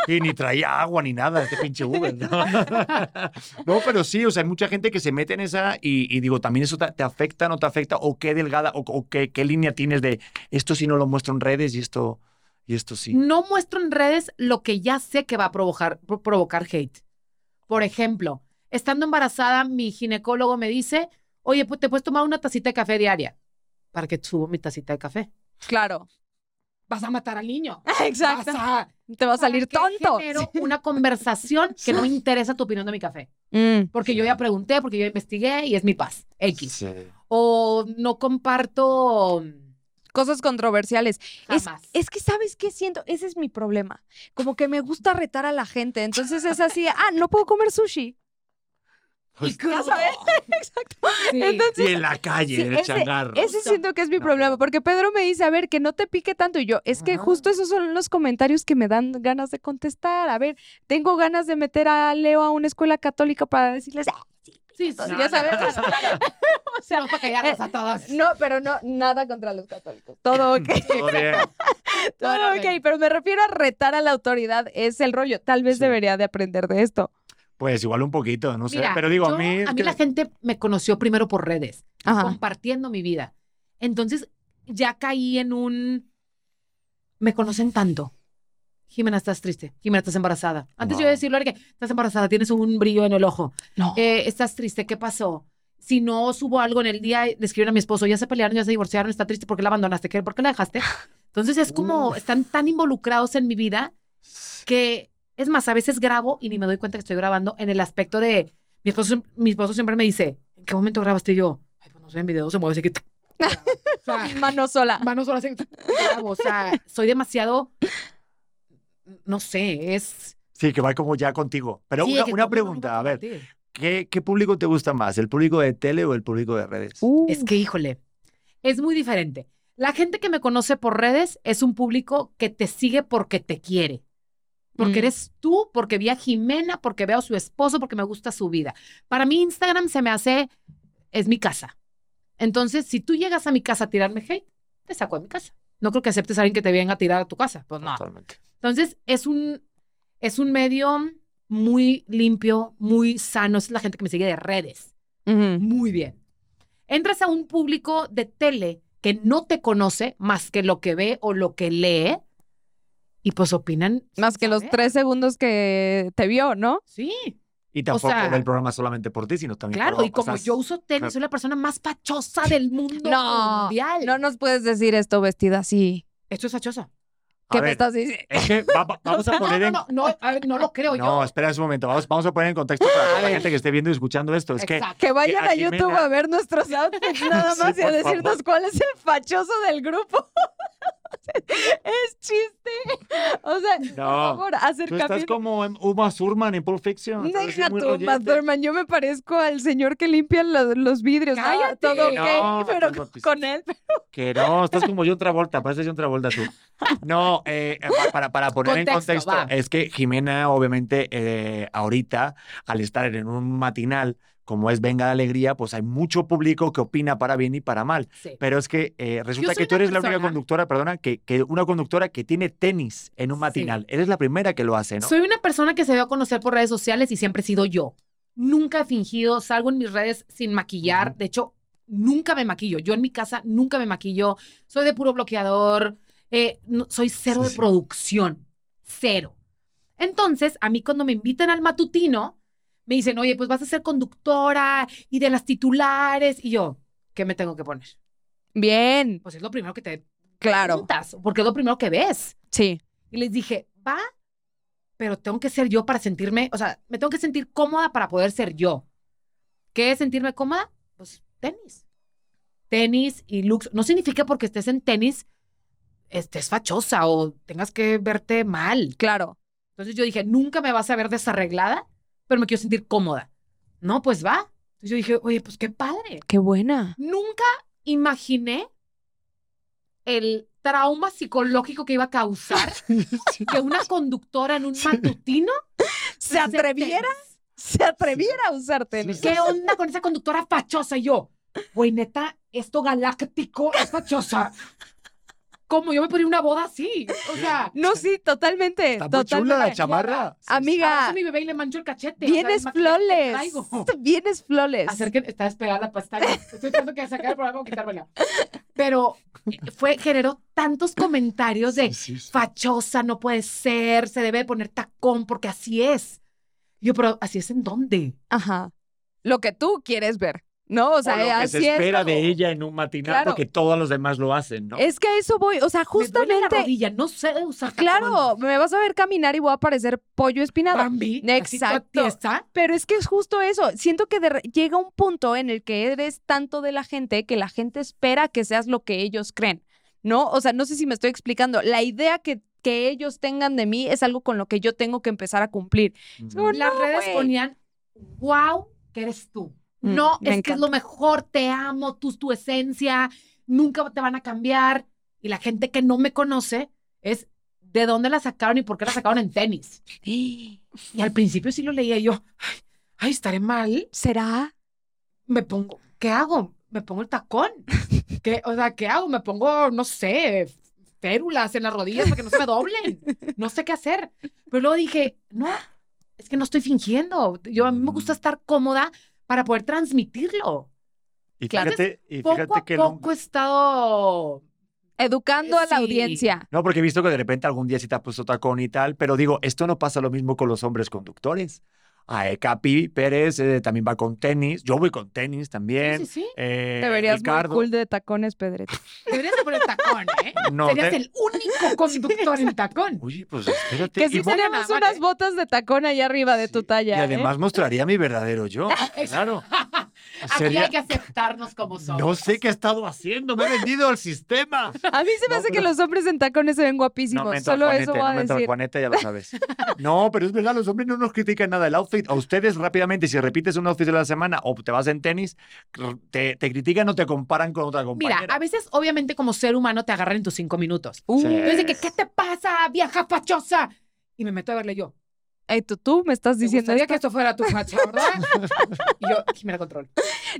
Speaker 1: Y ni traía agua ni nada, este pinche Uber. ¿no? No, pero sí, o sea, hay mucha gente que se mete en esa y, y digo, también eso te, te afecta, no te afecta, o qué delgada, o, o qué, qué línea tienes de esto sí no lo muestro en redes y esto, y esto sí.
Speaker 2: No muestro en redes lo que ya sé que va a provocar, pro- provocar hate. Por ejemplo, estando embarazada, mi ginecólogo me dice, oye, pues te puedes tomar una tacita de café diaria. ¿Para que subo mi tacita de café?
Speaker 3: Claro.
Speaker 2: Vas a matar al niño.
Speaker 3: Exacto.
Speaker 2: Vas a-
Speaker 3: Te va a salir
Speaker 2: ¿Para qué
Speaker 3: tonto.
Speaker 2: genero una conversación que no me interesa tu opinión de mi café.
Speaker 3: Mm,
Speaker 2: Porque yo ya pregunté, porque yo investigué y es mi paz. X.
Speaker 1: Sí.
Speaker 2: O no comparto
Speaker 3: Cosas controversiales. Es,
Speaker 2: jamás.
Speaker 3: es que, ¿sabes qué siento? Ese es mi problema. Como que me gusta retar a la gente. Entonces es así, ah, no puedo comer sushi.
Speaker 1: Pues,
Speaker 3: Ya sabes. Exacto.
Speaker 2: Sí.
Speaker 3: Entonces,
Speaker 1: y en la calle,
Speaker 3: Sí,
Speaker 1: en el changarro.
Speaker 3: Ese siento que es mi
Speaker 1: No.
Speaker 3: problema, porque Pedro me dice, a ver, que no te pique tanto. Y yo, es que
Speaker 2: Ajá.
Speaker 3: justo esos son los comentarios que me dan ganas de contestar. A ver, tengo ganas de meter a Leo a una escuela católica para decirles, "Ah,
Speaker 2: Sí, sí,
Speaker 3: ya sabes.
Speaker 2: O sea, para callarnos a todos.
Speaker 3: no, pero no, nada contra los católicos. Todo ok.
Speaker 1: Todo bien.
Speaker 3: Todo
Speaker 2: Todo
Speaker 3: ok,
Speaker 2: bien.
Speaker 3: pero me refiero a retar a la autoridad. Es el rollo. Tal vez
Speaker 1: Sí.
Speaker 3: debería de aprender de esto.
Speaker 1: Pues igual un poquito, no sé. Pero digo,
Speaker 2: yo-
Speaker 1: a mí. es que-
Speaker 2: la gente me conoció primero por redes,
Speaker 3: Ajá.
Speaker 2: compartiendo mi vida. Entonces ya caí en un. Me conocen tanto. Jimena, estás triste. Jimena, estás embarazada. Antes yo
Speaker 1: Wow.
Speaker 2: de decirlo era que estás embarazada, tienes un brillo en el ojo.
Speaker 3: No.
Speaker 2: Eh, estás triste, ¿qué pasó? Si no subo algo en el día, le escriben a mi esposo, ya se pelearon, ya se divorciaron, está triste, ¿por qué la abandonaste? ¿Qué- ¿Por qué la dejaste? Entonces es como,
Speaker 1: Uf.
Speaker 2: están tan involucrados en mi vida que, es más, a veces grabo y ni me doy cuenta que estoy grabando en el aspecto de, mi esposo, mi esposo siempre me dice, ¿en qué momento grabaste Y yo? Ay, pues no sé, en video se mueve así que... O sea,
Speaker 3: Mano sola.
Speaker 2: manos solas en- grabo, o sea, soy demasiado, no sé, es...
Speaker 1: Sí, que va como ya contigo. Pero
Speaker 2: Sí,
Speaker 1: una, pregunta, a ver,
Speaker 2: compartir.
Speaker 1: ¿qué, ¿qué público te gusta más? ¿El público de tele o el público de redes?
Speaker 3: Uh,
Speaker 2: Es que, híjole, es muy diferente. La gente que me conoce por redes es un público que te sigue porque te quiere. Porque
Speaker 3: Mm.
Speaker 2: eres tú, porque vi a Jimena, porque veo a su esposo, porque me gusta su vida. Para mí Instagram se me hace, es mi casa. Entonces, si tú llegas a mi casa a tirarme hate, te saco de mi casa. No creo que aceptes a alguien que te venga a tirar a tu casa. Pues no.
Speaker 1: Totalmente.
Speaker 2: Entonces, es un, es un medio muy limpio, muy sano. Es la gente que me sigue de redes.
Speaker 3: ujú.
Speaker 2: Muy bien. Entras a un público de tele que no te conoce más que lo que ve o lo que lee y pues opinan.
Speaker 3: Más que los tres segundos que te vio, ¿no?
Speaker 2: Sí,
Speaker 1: Y tampoco
Speaker 2: sea-
Speaker 1: ve el programa solamente por ti, sino también
Speaker 2: claro.
Speaker 1: por-
Speaker 2: Y
Speaker 1: o
Speaker 2: como
Speaker 1: sea,
Speaker 2: yo uso tenis,
Speaker 1: claro.
Speaker 2: soy la persona más fachosa del mundo
Speaker 3: No,
Speaker 2: mundial.
Speaker 3: No nos puedes decir esto vestida así.
Speaker 2: Esto es fachosa.
Speaker 1: a
Speaker 3: ¿Qué me
Speaker 1: ver,
Speaker 3: estás diciendo?
Speaker 1: Es que va- va- vamos a
Speaker 2: No,
Speaker 1: poner
Speaker 2: no,
Speaker 1: en...
Speaker 2: no, no, a ver, no lo creo
Speaker 1: No,
Speaker 2: yo.
Speaker 1: espera un momento. Vamos, vamos a poner en contexto para toda la
Speaker 2: ver.
Speaker 1: gente que esté viendo y escuchando esto. Es que
Speaker 2: Exacto.
Speaker 3: Que vayan
Speaker 1: a
Speaker 3: a YouTube
Speaker 1: Jimena-
Speaker 3: a ver nuestros outfits nada
Speaker 1: Sí,
Speaker 3: más y a decirnos
Speaker 1: favor.
Speaker 3: cuál es el fachoso del grupo. es chiste. O sea, por
Speaker 1: No,
Speaker 3: favor,
Speaker 1: tú estás como en Uma Thurman en Pulp Fiction.
Speaker 3: Deja tú, Thurman, Yo me parezco al señor que limpia los, los vidrios. ¿no?
Speaker 2: ¡Cállate!
Speaker 3: Todo ok,
Speaker 1: No,
Speaker 3: pero
Speaker 1: no, pues-
Speaker 3: con él.
Speaker 1: Que no, estás como John Travolta, pareces John Travolta tú. No, eh, pa- para, para poner en
Speaker 2: Contexto,
Speaker 1: contexto,
Speaker 2: va.
Speaker 1: es que Jimena, obviamente, eh, ahorita, al estar en un matinal como es Venga la Alegría, pues hay mucho público que opina para bien y para mal.
Speaker 2: Sí.
Speaker 1: Pero es que eh, resulta que tú eres la única
Speaker 2: persona-
Speaker 1: conductora, perdona, que, que una conductora que tiene tenis en un
Speaker 2: Sí.
Speaker 1: matinal. Eres la primera que lo hace, ¿no?
Speaker 2: Soy una persona que se dio a conocer por redes sociales y siempre he sido yo. Nunca he fingido, salgo en mis redes sin maquillar.
Speaker 1: Ujú.
Speaker 2: De hecho, nunca me maquillo. Yo en mi casa nunca me maquillo. Soy de puro bloqueador. eh, no- soy cero
Speaker 1: Sí,
Speaker 2: de
Speaker 1: sí.
Speaker 2: producción. Cero. Entonces, a mí cuando me invitan al matutino, me dicen, oye, pues vas a ser conductora y de las titulares. Y yo, ¿qué me tengo que poner?
Speaker 3: Bien,
Speaker 2: Pues es lo primero que te
Speaker 3: claro.
Speaker 2: preguntas, porque es lo primero que ves.
Speaker 3: Sí.
Speaker 2: Y les dije, va, pero tengo que ser yo para sentirme, o sea, me tengo que sentir cómoda para poder ser yo. ¿Qué es sentirme cómoda? Pues tenis. Tenis y looks. No significa porque estés en tenis, estés fachosa o tengas que verte mal.
Speaker 3: Claro.
Speaker 2: Entonces yo dije, nunca me vas a ver desarreglada, pero me quiero sentir cómoda. No, pues va. Entonces yo dije, oye, pues qué padre.
Speaker 3: Qué buena.
Speaker 2: Nunca imaginé el trauma psicológico que iba a causar que una conductora en un matutino
Speaker 3: ¿Se atreviera? ¿Se atreviera a usar tenis?
Speaker 2: ¿Qué onda con esa conductora fachosa? Y yo, güey, neta, esto galáctico es fachosa. ¿Cómo? Yo me ponía una boda así. O sea,
Speaker 3: No, sí, totalmente.
Speaker 1: Está muy
Speaker 3: totalmente.
Speaker 1: chula la chamarra.
Speaker 3: Amiga,
Speaker 2: a mi bebé y le mancho el cachete. o sea,
Speaker 3: vienes flores. Vienes flores.
Speaker 2: Acerquen, está despegada la pestaña. Estoy tratando que sacar el programa o quitármela. Pero fue, generó tantos comentarios de
Speaker 1: Sí, sí, sí.
Speaker 2: fachosa, no puede ser, se debe poner tacón porque así es. Yo, pero ¿así es en dónde?
Speaker 3: Ajá. Lo que tú quieres ver, ¿no? O sea,
Speaker 1: O lo que
Speaker 3: así
Speaker 1: se espera
Speaker 3: es.
Speaker 1: de ella en un matinal
Speaker 3: Claro.
Speaker 1: porque todos los demás lo hacen, ¿no?
Speaker 3: Es que a eso voy. O sea,
Speaker 2: Me duele la
Speaker 3: justamente.
Speaker 2: rodilla, no sé usar tacón.
Speaker 3: Claro, me vas a ver caminar y voy a parecer pollo espinado.
Speaker 2: Bambi.
Speaker 3: Exacto.
Speaker 2: está?
Speaker 3: Pero es que es justo eso. Siento que de llega un punto en el que eres tanto de la gente que la gente espera que seas lo que ellos creen, ¿no? O sea, no sé si me estoy explicando. La idea que, que ellos tengan de mí es algo con lo que yo tengo que empezar a cumplir.
Speaker 2: Las
Speaker 3: no,
Speaker 2: redes ponían, wow, que eres tú.
Speaker 3: Mm,
Speaker 2: no, es que es lo mejor, te amo, tú tu esencia, nunca te van a cambiar. Y la gente que no me conoce es de dónde la sacaron y por qué la sacaron en tenis. Y al principio sí lo leía y yo, ay, ay, estaré mal.
Speaker 3: ¿Será?
Speaker 2: Me pongo, ¿qué hago? Me pongo el tacón. ¿Qué, o sea, ¿qué hago? Me pongo, no sé, férulas en las rodillas para que no se me doblen. No sé qué hacer. Pero luego dije, no, es que no estoy fingiendo. Yo a mí me gusta estar cómoda para poder transmitirlo.
Speaker 1: Y
Speaker 3: Claro.
Speaker 1: fíjate, y
Speaker 2: Poco
Speaker 1: fíjate
Speaker 2: a
Speaker 1: que
Speaker 2: poco he estado
Speaker 3: Educando a la audiencia.
Speaker 1: no, porque he visto que de repente algún día sí te has puesto tacón y tal, pero digo, esto no pasa lo mismo con los hombres conductores. A Capi Pérez eh, también va con tenis, yo voy con tenis también.
Speaker 2: Sí, sí, sí.
Speaker 1: eh,
Speaker 3: Te verías
Speaker 1: Ricardo,
Speaker 3: muy cool de tacones, Pedrete.
Speaker 2: Deberías de poner tacón, ¿eh?
Speaker 1: No,
Speaker 2: Serías
Speaker 1: te-
Speaker 2: el único conductor en tacón.
Speaker 1: Oye, pues espérate.
Speaker 3: Que sí
Speaker 1: vo-
Speaker 3: tenemos unas
Speaker 2: ¿eh?
Speaker 3: botas de tacón allá arriba de tu
Speaker 1: Sí,
Speaker 3: talla.
Speaker 1: Y
Speaker 3: ¿eh?
Speaker 1: además mostraría mi verdadero yo. Claro.
Speaker 2: Aquí
Speaker 1: Sería-
Speaker 2: hay que aceptarnos como somos.
Speaker 1: No sé qué he estado haciendo, me he vendido al sistema.
Speaker 3: A mí se me
Speaker 1: No,
Speaker 3: hace que
Speaker 1: pero-
Speaker 3: los hombres en tacones se ven guapísimos.
Speaker 1: No
Speaker 3: Solo
Speaker 1: Juanete,
Speaker 3: eso voy
Speaker 1: no
Speaker 3: a decir.
Speaker 1: Juanete, ya lo sabes. No, pero es verdad, los hombres no nos critican nada el outfit. A ustedes rápidamente, si repites un outfit de la semana o te vas en tenis, te, te critican o te comparan con otra compañera.
Speaker 2: Mira, a veces, obviamente, como ser humano, te agarran en tus cinco minutos.
Speaker 3: Uh,
Speaker 1: Sí.
Speaker 2: Que, ¿qué te pasa, vieja fachosa? Y me meto a verle yo.
Speaker 3: Ey, tú, tú me estás
Speaker 2: ¿Te
Speaker 3: diciendo esto?
Speaker 2: que esto fuera tu facha, verdad? y yo, Jimena Control.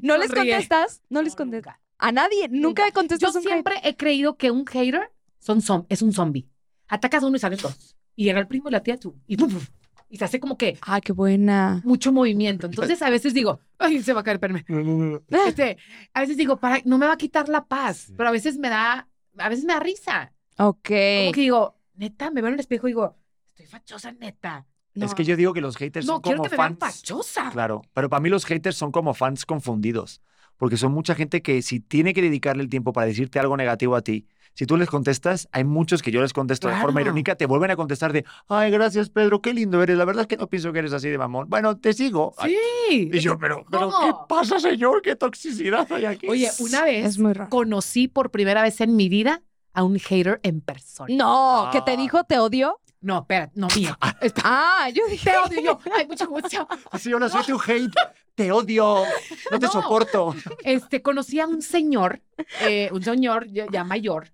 Speaker 3: ¿No les contestas? No les
Speaker 2: No,
Speaker 3: contestas.
Speaker 2: nunca.
Speaker 3: A nadie. Nunca
Speaker 2: Yo
Speaker 3: contestas un hate.
Speaker 2: siempre he creído que un hater son zom- es un zombie. Atacas a uno y salen dos. Y llega el primo y la tía tú. Y, pum, pum, y se hace como que
Speaker 3: Ah, qué buena.
Speaker 2: mucho movimiento. Entonces, a veces digo, ay, se va a caer, espérame.
Speaker 1: No, no, no.
Speaker 2: Este, a veces digo, para, no me va a quitar la paz. Pero a veces me da, a veces me da risa.
Speaker 3: Ok.
Speaker 2: Como que digo, neta, me veo en el espejo y digo, estoy fachosa, neta.
Speaker 1: Es que yo digo que los haters
Speaker 2: No,
Speaker 1: son
Speaker 2: quiero
Speaker 1: como
Speaker 2: que me vean
Speaker 1: fans.
Speaker 2: fachosa.
Speaker 1: Claro, pero para mí los haters son como fans confundidos, porque son mucha gente que si tiene que dedicarle el tiempo para decirte algo negativo a ti, si tú les contestas, hay muchos que yo les contesto de forma
Speaker 2: Claro.
Speaker 1: irónica, te vuelven a contestar de, ay, gracias Pedro, qué lindo eres, la verdad es que no pienso que eres así de mamón. Bueno, te sigo. Ay,
Speaker 2: Sí.
Speaker 1: Y yo, pero, pero,
Speaker 2: ¿Cómo?
Speaker 1: ¿qué pasa, señor? ¿Qué toxicidad hay aquí?
Speaker 2: Oye, una vez
Speaker 3: Es muy raro.
Speaker 2: conocí por primera vez en mi vida a un hater en persona.
Speaker 3: No, que te
Speaker 1: Ah.
Speaker 3: dijo te odio.
Speaker 2: No, espera, no mío. Espera,
Speaker 3: Ah, yo dije.
Speaker 2: Te odio yo. Ay, mucho gusto.
Speaker 1: Sí, hola, soy tu hate, te odio, no te
Speaker 2: No.
Speaker 1: soporto.
Speaker 2: Este, conocí a un señor, eh, un señor ya, ya mayor,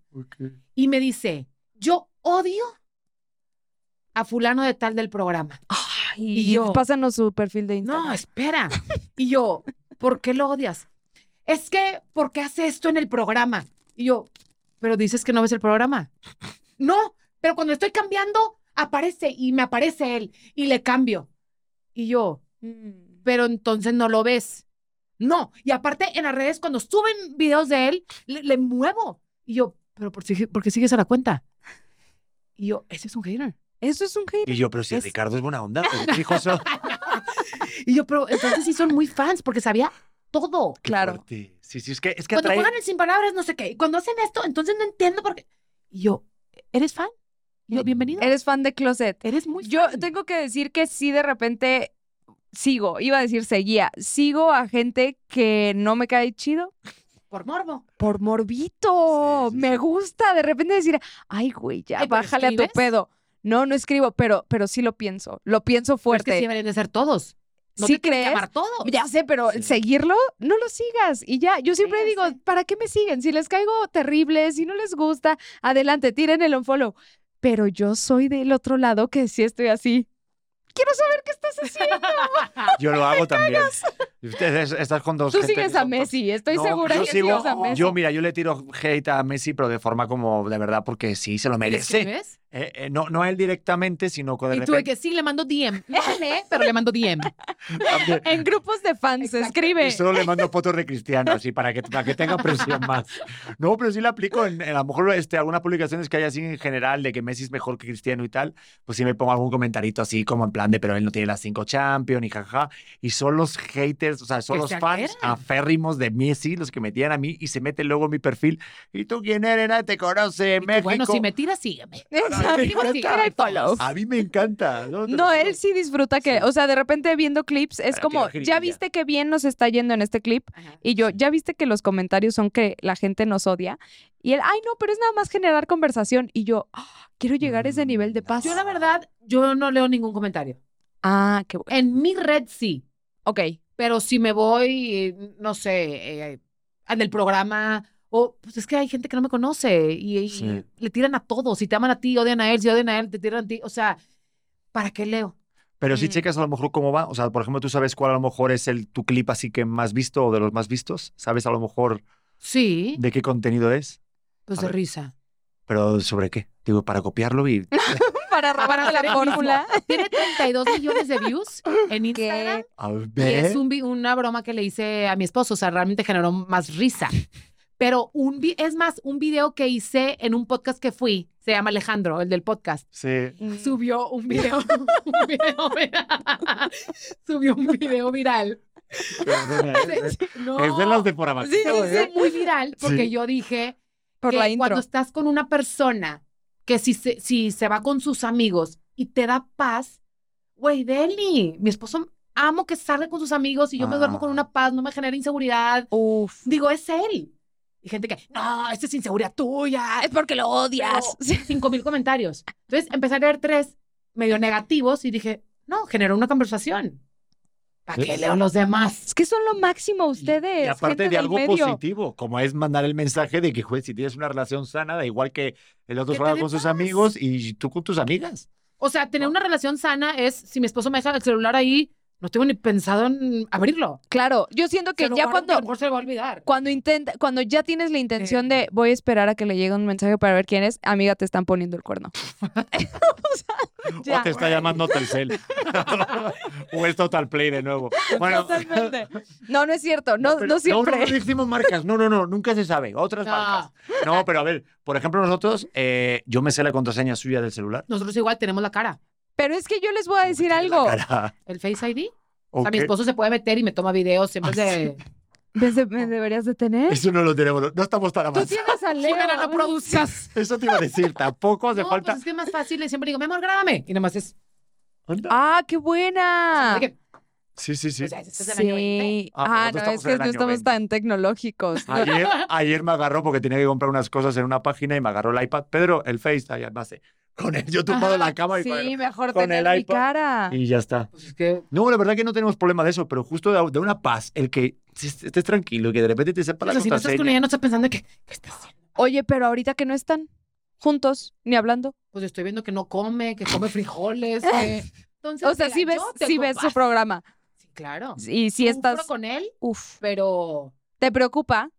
Speaker 2: y me dice, yo odio a fulano de tal del programa.
Speaker 3: Y
Speaker 2: Y yo-
Speaker 3: Pásanos su perfil de Instagram.
Speaker 2: No, espera. Y yo, ¿por qué lo odias? Es que, ¿por qué hace esto en el programa? Y yo, pero dices que no ves el programa. No, pero cuando estoy cambiando, aparece y me aparece él y le cambio. Y yo,
Speaker 3: Mm.
Speaker 2: pero entonces no lo ves. No, y aparte en las redes cuando suben videos de él, le, le muevo. Y yo, pero ¿por, por qué sigues a la cuenta? Y yo, ese es un hater.
Speaker 3: Eso es un hate.
Speaker 1: Y yo, pero si
Speaker 2: Es-
Speaker 1: Ricardo es buena onda, eso.
Speaker 2: Y yo, pero entonces sí son muy fans porque sabía todo.
Speaker 1: Qué
Speaker 3: Claro.
Speaker 1: fuerte. Sí, sí, es que, es que
Speaker 2: Cuando
Speaker 1: atrae...
Speaker 2: juegan el sin palabras, no sé qué. Y cuando hacen esto, entonces no entiendo por qué. Y yo, ¿eres fan? Yo, bienvenido.
Speaker 3: Eres fan de Closet.
Speaker 2: Eres muy
Speaker 3: Yo
Speaker 2: fan.
Speaker 3: tengo que decir que sí, de repente sigo, iba a decir seguía, sigo a gente que no me cae chido.
Speaker 2: Por morbo.
Speaker 3: Por morbito,
Speaker 1: Sí, sí,
Speaker 3: me
Speaker 1: sí.
Speaker 3: gusta de repente decir, ay, güey, ya,
Speaker 2: Ay, ¿pero
Speaker 3: bájale a tu pedo. No, no escribo, pero, pero sí lo pienso, lo pienso fuerte.
Speaker 2: que sí deberían de ser todos. No
Speaker 3: ¿Sí
Speaker 2: te que
Speaker 3: crees?
Speaker 2: amar todo.
Speaker 3: Ya sé, pero
Speaker 1: Sí.
Speaker 3: seguirlo, no lo sigas. Y ya, yo siempre digo. ¿para qué me siguen? Si les caigo terrible, si no les gusta, adelante, tiren el unfollow. Pero yo soy del otro lado que sí estoy así. Quiero saber qué estás haciendo.
Speaker 1: Yo lo hago también. Ustedes estás con dos
Speaker 3: Tú
Speaker 1: gente
Speaker 3: sigues a Messi, estoy
Speaker 1: No,
Speaker 3: segura
Speaker 1: yo
Speaker 3: que
Speaker 1: sigo-
Speaker 3: sigues a Messi.
Speaker 1: Yo, mira, yo le tiro hate a Messi, pero de forma como de verdad, porque sí se lo
Speaker 2: ¿Le
Speaker 1: merece. Eh, eh, no, no a él directamente, sino que de
Speaker 2: Y tú de
Speaker 1: repente.
Speaker 2: que sí, le mando DM. No lee, pero le mando DM.
Speaker 1: también.
Speaker 3: En grupos de fans se escribe.
Speaker 1: Y solo le mando fotos de Cristiano, así, para que, para que tenga presión más. No, pero sí la aplico en, en a lo mejor este, algunas publicaciones que hay así en general de que Messi es mejor que Cristiano y tal, pues sí me pongo algún comentarito así como en plan de, pero él no tiene las cinco Champions y jaja. Y son los haters, o sea, son los fans
Speaker 2: alteran.
Speaker 1: aférrimos de Messi los que me tiran a mí y se meten luego en mi perfil. ¿Y tú quién eres? Nadie te conoce,
Speaker 2: tú,
Speaker 1: México.
Speaker 2: Bueno, si me tiras, sígueme.
Speaker 1: A mí me encanta. ¿no?
Speaker 3: No, él sí disfruta que,
Speaker 1: Sí.
Speaker 3: o sea, de repente viendo clips es
Speaker 1: Pero
Speaker 3: como, ya viste que bien nos está yendo en este clip y yo, ya viste que los comentarios son que la gente nos odia y él, ay no, pero es nada más generar conversación y yo, "Ah, quiero llegar a ese nivel de paz.
Speaker 2: Yo, la verdad, yo no leo ningún comentario.
Speaker 3: Ah, qué bueno.
Speaker 2: En mi red sí,
Speaker 3: Ok,
Speaker 2: pero si me voy, no sé, eh, en el programa, o pues es que hay gente que no me conoce y, y
Speaker 1: Sí.
Speaker 2: le tiran a todos. Si te aman a ti, odian a él. Si odian a él, te tiran a ti. O sea, ¿para qué leo?
Speaker 1: Pero si
Speaker 3: Mm.
Speaker 1: checas a lo mejor cómo va, o sea, por ejemplo, tú sabes cuál a lo mejor es el tu clip así que más visto o de los más vistos, sabes a lo mejor
Speaker 2: Sí,
Speaker 1: de qué contenido es,
Speaker 2: pues
Speaker 1: a
Speaker 2: de
Speaker 1: ver.
Speaker 2: risa.
Speaker 1: pero sobre qué. Digo, para copiarlo y
Speaker 3: para
Speaker 2: Para
Speaker 3: robarte la fórmula.
Speaker 2: Tiene 32 millones de views en Instagram.
Speaker 1: a
Speaker 2: Y
Speaker 1: ver.
Speaker 2: es un una broma que le hice a mi esposo, o sea, realmente generó más risa. Pero un vi- es más, un video que hice en un podcast que fui, se llama Alejandro, el del podcast.
Speaker 1: Sí.
Speaker 2: Subió un video, un video viral. Subió un video viral.
Speaker 1: Es,
Speaker 2: No,
Speaker 1: es de las de por abajo.
Speaker 3: Sí,
Speaker 1: ¿eh?
Speaker 2: muy viral porque
Speaker 1: Sí.
Speaker 2: yo dije
Speaker 3: Por
Speaker 2: que
Speaker 3: la intro.
Speaker 2: cuando estás con una persona que si se, si se va con sus amigos y te da paz, güey, Deli, mi esposo amo que salga con sus amigos y yo me duermo con
Speaker 1: Ah.
Speaker 2: una paz, no me genera inseguridad.
Speaker 3: Uf.
Speaker 2: Digo, es él. Y gente que, no, esta es inseguridad tuya.
Speaker 3: Es porque lo odias.
Speaker 2: Cinco mil comentarios. Entonces empecé a leer tres medio negativos y dije, no, generó una conversación. ¿Para qué leo los demás?
Speaker 3: Es que son lo máximo ustedes.
Speaker 1: Y aparte
Speaker 3: gente
Speaker 1: de algo
Speaker 3: medio.
Speaker 1: positivo, como es mandar el mensaje de que, juez, si tienes una relación sana, da igual que el otro con sus amigos y tú con tus amigas.
Speaker 2: O sea, tener una relación sana es, si mi esposo me deja el celular ahí, no tengo ni pensado en abrirlo.
Speaker 3: Claro, yo siento que ya
Speaker 2: que
Speaker 3: cuando,
Speaker 2: a lo mejor se va a olvidar.
Speaker 3: cuando intenta, cuando ya tienes la intención
Speaker 2: Sí.
Speaker 3: de voy a esperar a que le llegue un mensaje para ver quién es, amiga, te están poniendo el cuerno. O sea.
Speaker 1: O te está llamando Telcel. o es Total Play de nuevo. Bueno,
Speaker 3: Totalmente. No, no es cierto. No, no,
Speaker 1: pero-
Speaker 3: siempre.
Speaker 1: No, no, no decimos marcas. No, no, no. Nunca se sabe. Otras
Speaker 2: No.
Speaker 1: marcas. No, pero a ver, por ejemplo, nosotros, eh, yo me sé la contraseña suya del celular.
Speaker 2: Nosotros igual tenemos la cara.
Speaker 3: Pero es que yo les voy a decir algo.
Speaker 2: El Face ID. O sea, mi esposo se puede meter y me toma videos siempre
Speaker 1: Ah,
Speaker 2: de...
Speaker 3: ¿Ves de- ¿Me deberías de tener?
Speaker 1: Eso no lo tenemos. No estamos tan
Speaker 3: Tú
Speaker 1: avanzados.
Speaker 3: tienes a Leo.
Speaker 2: Jimena, no produzcas.
Speaker 1: Eso te iba a decir. Tampoco hace
Speaker 2: No,
Speaker 1: falta.
Speaker 2: pues es que es más fácil y siempre digo, mi amor, grábame. Y nomás es...
Speaker 1: Anda.
Speaker 3: Ah, qué buena.
Speaker 1: Sí, sí, sí.
Speaker 2: o sea, este es del año 20.
Speaker 3: Sí.
Speaker 1: Ah,
Speaker 3: Ah, no, es que no estamos
Speaker 1: 20.
Speaker 3: tan tecnológicos.
Speaker 1: Ayer, ayer me agarró porque tenía que comprar unas cosas en una página y me agarró el iPad. Pedro, el Face, ahí más con él, yo tumbado en la cama y, con
Speaker 3: Sí,
Speaker 1: el-
Speaker 3: mejor
Speaker 1: con
Speaker 3: tener
Speaker 1: el
Speaker 3: mi
Speaker 1: iPad.
Speaker 3: cara.
Speaker 1: y ya está.
Speaker 2: Pues es que...
Speaker 1: No, la verdad que no tenemos problema de eso, pero justo de, de una paz, el que estés tranquilo y que de repente te sepa
Speaker 2: O
Speaker 1: la
Speaker 2: sea, si no estás con ella, no estás pensando que... ¿Qué estás haciendo?
Speaker 3: Oye, pero ahorita que no están juntos ni hablando.
Speaker 2: Pues estoy viendo que no come, que come frijoles, que... Entonces,
Speaker 3: O sea, sí ves, sí ves su programa.
Speaker 2: Sí, claro.
Speaker 3: Y si
Speaker 2: Sufro
Speaker 3: estás.
Speaker 2: con él,
Speaker 3: Uf.
Speaker 2: pero
Speaker 3: ¿Te preocupa?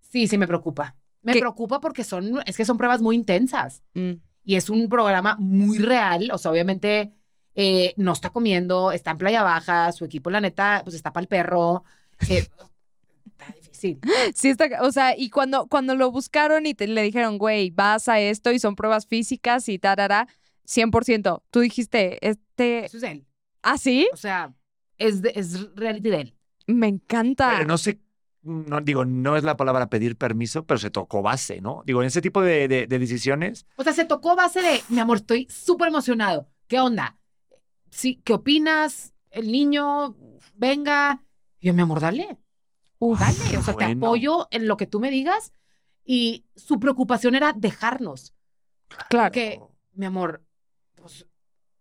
Speaker 2: sí, sí me preocupa. Me
Speaker 3: ¿Qué?
Speaker 2: preocupa porque son, es que son pruebas muy intensas
Speaker 3: Mm.
Speaker 2: Y es un programa muy real. O sea, obviamente eh, no está comiendo, está en playa baja, su equipo, la neta, pues está para el perro. eh, está difícil.
Speaker 3: Sí, está. O sea, y cuando, cuando lo buscaron y te, le dijeron, güey, vas a esto y son pruebas físicas y tarara, 100%. Tú dijiste, este.
Speaker 2: Eso es él.
Speaker 3: ¿Ah, sí?
Speaker 2: O sea, es, de- es reality de él.
Speaker 3: Me encanta.
Speaker 1: Pero no sé, no, digo, no es la palabra pedir permiso, pero se tocó base, ¿no? Digo, en ese tipo de, de- de decisiones,
Speaker 2: O sea, se tocó a base de, mi amor, estoy súper emocionado. ¿Qué onda? Sí, ¿qué opinas? El niño, venga. Y yo, mi amor, dale.
Speaker 3: Uf.
Speaker 2: Dale, o sea, te apoyo en lo que tú me digas. Y su preocupación era dejarnos.
Speaker 3: Claro.
Speaker 2: Que, mi amor, pues,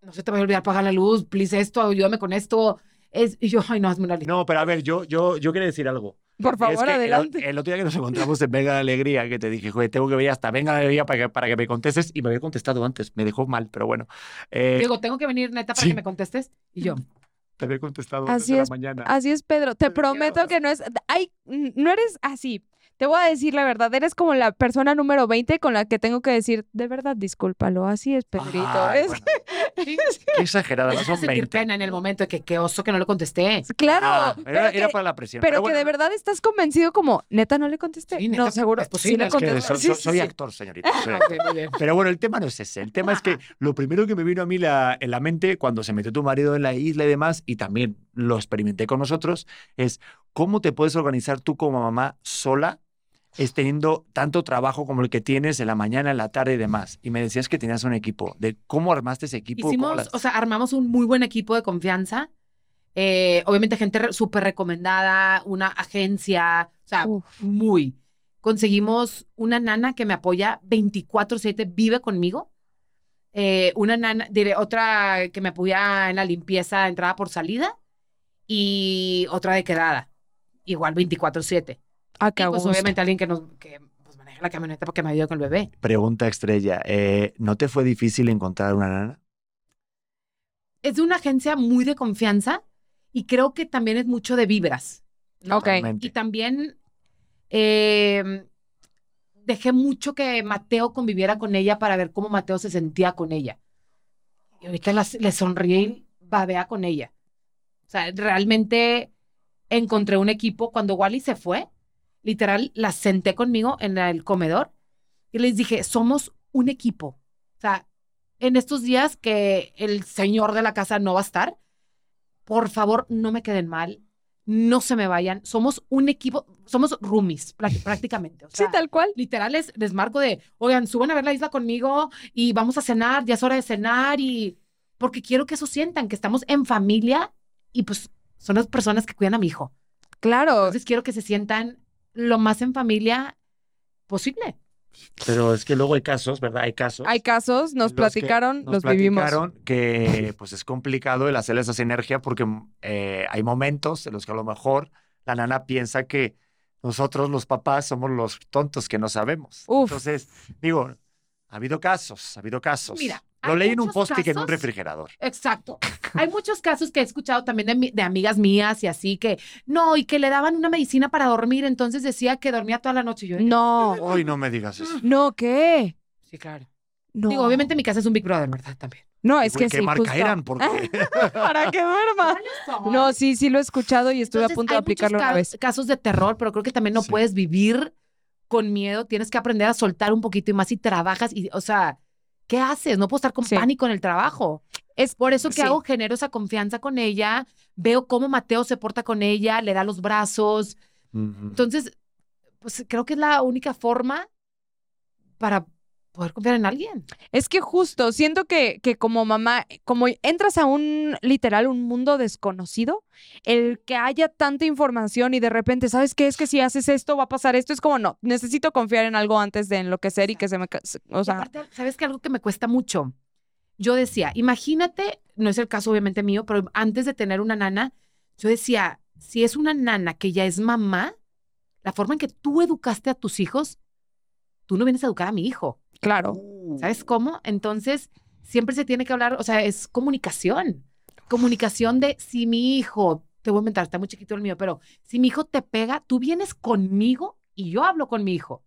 Speaker 2: no se te vaya a olvidar pagar la luz, please esto, ayúdame con esto. Es, y yo, ay, no, hazme una lista.
Speaker 1: No, pero a ver, yo, yo, yo quería decir algo.
Speaker 3: Por
Speaker 1: Es
Speaker 3: favor,
Speaker 1: que el-
Speaker 3: adelante.
Speaker 1: El, otro día que nos encontramos en Venga la Alegría, que te dije, joder, tengo que venir hasta Venga la Alegría para que, para que me contestes, y me había contestado antes. Me dejó mal, pero bueno. Eh,
Speaker 2: Digo, tengo que venir neta para
Speaker 1: sí.
Speaker 2: que me contestes. Y yo,
Speaker 1: te había contestado antes
Speaker 3: Así
Speaker 1: de
Speaker 3: es,
Speaker 1: la mañana.
Speaker 3: Así es, Pedro. Te
Speaker 1: Pero
Speaker 3: prometo que no es. Ay, no eres así. Te voy a decir la verdad. Eres como la persona número 20 con la que tengo que decir, de verdad, discúlpalo. Así es, Pedrito.
Speaker 1: Ay,
Speaker 3: Es-
Speaker 1: bueno, qué exagerada, no
Speaker 2: me
Speaker 1: son
Speaker 2: hizo sentir
Speaker 1: 20.
Speaker 2: pena en el momento de que qué oso que no le contesté.
Speaker 3: Claro.
Speaker 1: Ah, era,
Speaker 3: que,
Speaker 1: era para la presión.
Speaker 3: pero que
Speaker 1: bueno,
Speaker 3: de verdad estás convencido como, neta, no le contesté.
Speaker 2: Sí,
Speaker 3: no,
Speaker 2: neta,
Speaker 3: seguro.
Speaker 2: es
Speaker 3: sí
Speaker 2: posible,
Speaker 3: le contesté.
Speaker 1: so-
Speaker 3: Sí,
Speaker 1: so-
Speaker 3: sí,
Speaker 1: soy
Speaker 3: sí.
Speaker 1: actor, señorita. Pero bueno, el tema no es ese. El tema es que lo primero que me vino a mí la- en la mente cuando se metió tu marido en la isla y demás, y también lo experimenté con nosotros, es cómo te puedes organizar tú como mamá sola, es teniendo tanto trabajo como el que tienes en la mañana, en la tarde y demás. Y me decías que tenías un equipo. ¿De cómo armaste ese equipo? ¿Cómo
Speaker 2: Hicimos,
Speaker 1: las-
Speaker 2: o sea, armamos un muy buen equipo de confianza. Eh, obviamente gente re- súper recomendada, una agencia, o sea,
Speaker 3: Uf.
Speaker 2: muy. Conseguimos una nana que me apoya 24/7, vive conmigo. Eh, una nana, diré, otra que me apoya en la limpieza, entrada por salida. Y otra de quedada, igual 24/7.
Speaker 3: Ah, qué
Speaker 2: Y
Speaker 3: a
Speaker 2: pues obviamente alguien que, nos, que pues, maneja la camioneta porque me ayuda con el bebé.
Speaker 1: Pregunta estrella. eh, ¿No te fue difícil encontrar una nana?
Speaker 2: es de una agencia muy de confianza y creo que también es mucho de vibras. ¿no?
Speaker 3: Ok.
Speaker 2: Y también eh, dejé mucho que Mateo conviviera con ella para ver cómo Mateo se sentía con ella. Y ahorita las- le sonríe y babea con ella. O sea, realmente encontré un equipo. Cuando Wally se fue, literal, la senté conmigo en el comedor y les dije, somos un equipo. O sea, en estos días que el señor de la casa no va a estar, por favor, no me queden mal, no se me vayan. Somos un equipo, somos roomies prá- prácticamente. O
Speaker 3: Sí,
Speaker 2: sea,
Speaker 3: tal cual.
Speaker 2: literal les, les marco de, oigan, suban a ver la isla conmigo y vamos a cenar, ya es hora de cenar y porque quiero que eso sientan, que estamos en familia y pues son las personas que cuidan a mi hijo.
Speaker 3: Claro.
Speaker 2: Entonces quiero que se sientan lo más en familia posible.
Speaker 1: Pero es que luego hay casos, ¿verdad? Hay casos.
Speaker 3: Hay casos, nos
Speaker 1: los
Speaker 3: platicaron,
Speaker 1: nos
Speaker 3: los vivimos.
Speaker 1: platicaron que pues es complicado el hacer esa sinergia porque eh, hay momentos en los que a lo mejor la nana piensa que nosotros los papás somos los tontos que no sabemos.
Speaker 3: Uf.
Speaker 1: Entonces, digo, ha habido casos, ha habido casos.
Speaker 2: Mira,
Speaker 1: Lo leí en un
Speaker 2: muchos
Speaker 1: post-it en un
Speaker 2: casos-
Speaker 1: refrigerador.
Speaker 2: Exacto. Hay muchos casos que he escuchado también de, mi- de amigas mías y así que no, y que le daban una medicina para dormir, entonces decía que dormía toda la noche. Y yo,
Speaker 3: No,
Speaker 1: Hoy no me digas eso.
Speaker 3: no, ¿qué?
Speaker 2: sí, claro.
Speaker 3: No.
Speaker 2: Digo, obviamente mi casa es un Big Brother, ¿verdad? También.
Speaker 3: No, es que
Speaker 1: ¿Qué
Speaker 3: sí,
Speaker 1: marca
Speaker 3: justo.
Speaker 1: eran? Porque
Speaker 3: Para que duerma. No, sí, sí lo he escuchado y estuve a punto de aplicarlo una vez.
Speaker 2: casos de terror, pero creo que también no
Speaker 1: Sí.
Speaker 2: puedes vivir con miedo. Tienes que aprender a soltar un poquito y más si trabajas. Y, o sea, ¿qué haces? No puedo estar con
Speaker 3: Sí.
Speaker 2: pánico en el trabajo.
Speaker 3: Es
Speaker 2: Por eso que
Speaker 3: sí.
Speaker 2: hago, genero esa confianza con ella. Veo cómo Mateo se porta con ella, le da los brazos. Entonces, pues creo que es la única forma para poder confiar en alguien.
Speaker 3: Es que justo, siento que, que como mamá, como entras a un, literal, un mundo desconocido, el que haya tanta información y de repente, ¿sabes qué? Es que si haces esto va a pasar esto, es como, no, necesito confiar en algo antes de enloquecer y que se me... O sea,
Speaker 2: aparte, ¿sabes qué? Algo que me cuesta mucho. Yo decía, imagínate, no es el caso obviamente mío, pero antes de tener una nana, yo decía, si es una nana que ya es mamá, la forma en que tú educaste a tus hijos, tú no vienes a educar a mi hijo.
Speaker 3: Claro.
Speaker 2: ¿Sabes cómo? Entonces, siempre se tiene que hablar, o sea, es comunicación. Comunicación de si mi hijo, te voy a inventar, está muy chiquito el mío, pero si mi hijo te pega, tú vienes conmigo y yo hablo con mi hijo.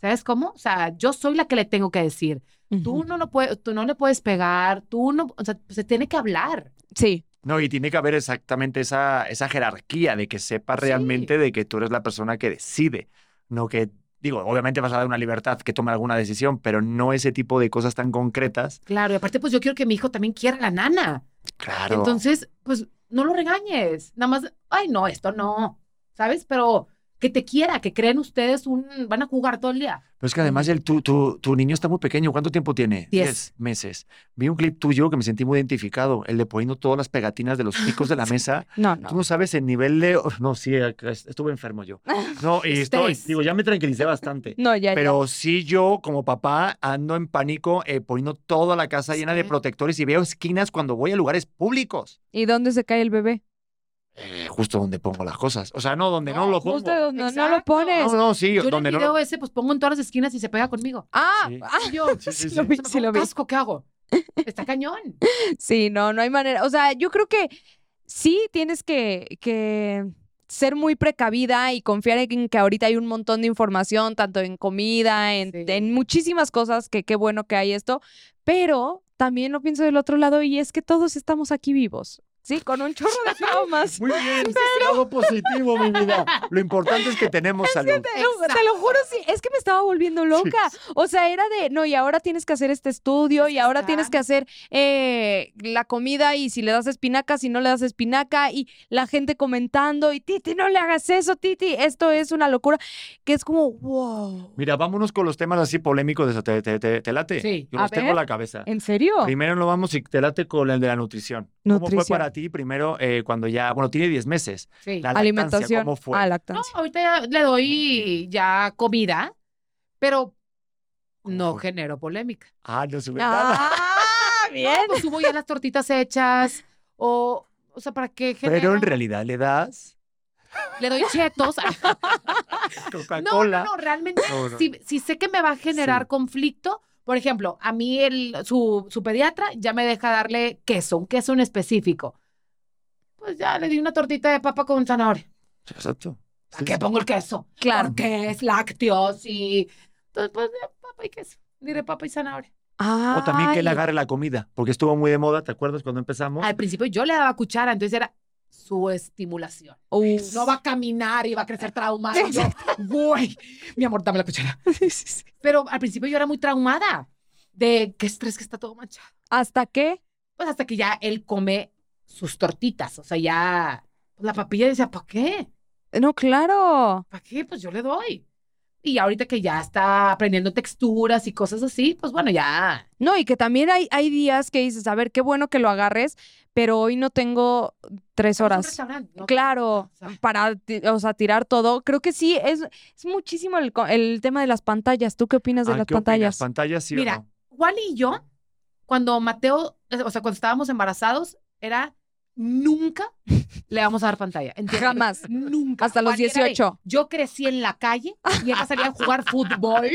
Speaker 2: ¿Sabes cómo? O sea, yo soy la que le tengo que decir. Tú no lo puedes, tú no le puedes pegar, tú no, o sea, se tiene que hablar.
Speaker 3: Sí,
Speaker 1: No, y tiene que haber exactamente esa, esa jerarquía de que sepa
Speaker 2: Sí.
Speaker 1: realmente de que tú eres la persona que decide, no que, digo, obviamente vas a dar una libertad que tome alguna decisión, pero no ese tipo de cosas tan concretas.
Speaker 2: Claro, y aparte, pues yo quiero que mi hijo también quiera la nana.
Speaker 1: Claro.
Speaker 2: Entonces, pues no lo regañes. Nada más, ay, no, esto no. ¿Sabes? Pero que te quiera, que creen ustedes un, van a jugar todo el día.
Speaker 1: Pero es que además el, tu, tu, tu niño está muy pequeño. ¿Cuánto tiempo tiene?
Speaker 2: Diez.
Speaker 1: meses. Vi un clip tuyo que me sentí muy identificado, el de poniendo todas las pegatinas de los picos de la mesa.
Speaker 3: no,
Speaker 1: Tú
Speaker 3: no.
Speaker 1: no sabes el nivel de... No, sí, est- estuve enfermo yo. No, y estoy, digo, ya me tranquilicé bastante.
Speaker 3: No, ya, ya.
Speaker 1: Pero sí yo, como papá, ando en pánico eh, poniendo toda la casa llena de protectores y veo esquinas cuando voy a lugares públicos.
Speaker 3: ¿Y dónde se cae el bebé?
Speaker 1: Eh, justo donde pongo las cosas. O sea, no donde no,
Speaker 2: No,
Speaker 1: lo pongo.
Speaker 3: Justo donde no lo pones.
Speaker 1: No, no, sí,
Speaker 2: Yo en
Speaker 1: donde
Speaker 2: el
Speaker 1: no.
Speaker 2: video ese, pues pongo en todas las esquinas y se pega conmigo.
Speaker 3: Ah,
Speaker 1: Sí.
Speaker 3: ah,
Speaker 2: yo,
Speaker 1: Sí, sí,
Speaker 3: sí lo vi, vi.
Speaker 2: casco, ¿qué hago? Está cañón.
Speaker 3: Sí, no, no hay manera. O sea, yo creo que sí tienes que, que ser muy precavida y confiar en que ahorita hay un montón de información, tanto en comida, en,
Speaker 2: Sí.
Speaker 3: en muchísimas cosas, que qué bueno que hay esto, pero también lo pienso del otro lado y es que todos estamos aquí vivos, ¿sí? Con un chorro de traumas.
Speaker 1: Muy bien, algo positivo, mi vida. Lo importante es que tenemos salud.
Speaker 3: Te lo, te lo juro, sí, es que me estaba volviendo loca. O sea, era de, no, y ahora tienes que hacer este estudio, y ahora tienes que hacer eh, la comida, y si le das espinaca, si no le das espinaca, y la gente comentando, y Titi, no le hagas eso, Titi, esto es una locura, que es como, wow.
Speaker 1: Mira, vámonos con los temas así polémicos de eso. ¿Te, te, te- te late?
Speaker 2: Sí.
Speaker 1: Yo
Speaker 3: A
Speaker 1: los tengo en la cabeza.
Speaker 3: ¿En serio?
Speaker 1: Primero nos vamos y te late con el de la nutrición. ¿Cómo fue
Speaker 3: Nutrición.
Speaker 1: para ti primero eh, cuando ya, bueno, tiene 10 meses?
Speaker 2: Sí.
Speaker 1: La lactancia,
Speaker 3: Alimentación.
Speaker 1: ¿Cómo fue?
Speaker 3: Ah,
Speaker 2: No, ahorita ya le doy ya comida, pero no
Speaker 1: fue?
Speaker 2: genero polémica.
Speaker 1: Ah, no sube nada.
Speaker 3: Ah, bien.
Speaker 2: Pues subo ya las tortitas hechas o, o sea, ¿para qué genero?
Speaker 1: Pero en realidad le das
Speaker 2: Le doy chetos. No, no, no, realmente
Speaker 1: No, no.
Speaker 2: si, si sé que me va a generar
Speaker 1: Sí.
Speaker 2: conflicto, por ejemplo, a mí el, su, su pediatra ya me deja darle queso, un queso en específico. Pues ya le di una tortita de papa con zanahoria.
Speaker 1: Exacto.
Speaker 2: ¿A
Speaker 1: Sí,
Speaker 2: qué
Speaker 1: sí.
Speaker 2: pongo el queso?
Speaker 3: Claro.
Speaker 2: Porque es lácteos y... Entonces, pues, papa y queso. Diré papa y zanahoria.
Speaker 1: O también que le agarre la comida, porque estuvo muy de moda, ¿te acuerdas cuando empezamos?
Speaker 2: Al principio yo le daba cuchara, entonces era su estimulación.
Speaker 3: Uf.
Speaker 2: No va a caminar y va a crecer yo, güey, mi amor, dame la cuchara. Pero al principio yo era muy traumada de qué estrés que está todo manchado.
Speaker 3: ¿Hasta qué?
Speaker 2: Pues hasta que ya él come sus tortitas. O sea, ya pues, la papilla decía, ¿para qué?
Speaker 3: No, claro.
Speaker 2: ¿Para qué? Pues yo le doy. Y ahorita que ya está aprendiendo texturas y cosas así, pues bueno, ya.
Speaker 3: No, y que también hay, hay días que dices, a ver, qué bueno que lo agarres, pero hoy no tengo tres horas.
Speaker 2: restaurante, ¿no?
Speaker 3: Claro,
Speaker 2: O sea,
Speaker 3: para, o sea, tirar todo. Creo que sí, es, es muchísimo el, el tema de las pantallas. ¿Tú qué opinas de
Speaker 1: Ah,
Speaker 3: las
Speaker 1: ¿qué opinas?
Speaker 3: pantallas?
Speaker 1: ¿Pantallas sí
Speaker 2: Mira,
Speaker 1: o no?
Speaker 2: Wally y yo, cuando Mateo, eh, o sea, cuando estábamos embarazados, era nunca le vamos a dar pantalla. ¿entiendes?
Speaker 3: Jamás.
Speaker 2: Nunca.
Speaker 3: Hasta los
Speaker 2: Wally era de,
Speaker 3: 18.
Speaker 2: Yo crecí en la calle y ella salía a jugar fútbol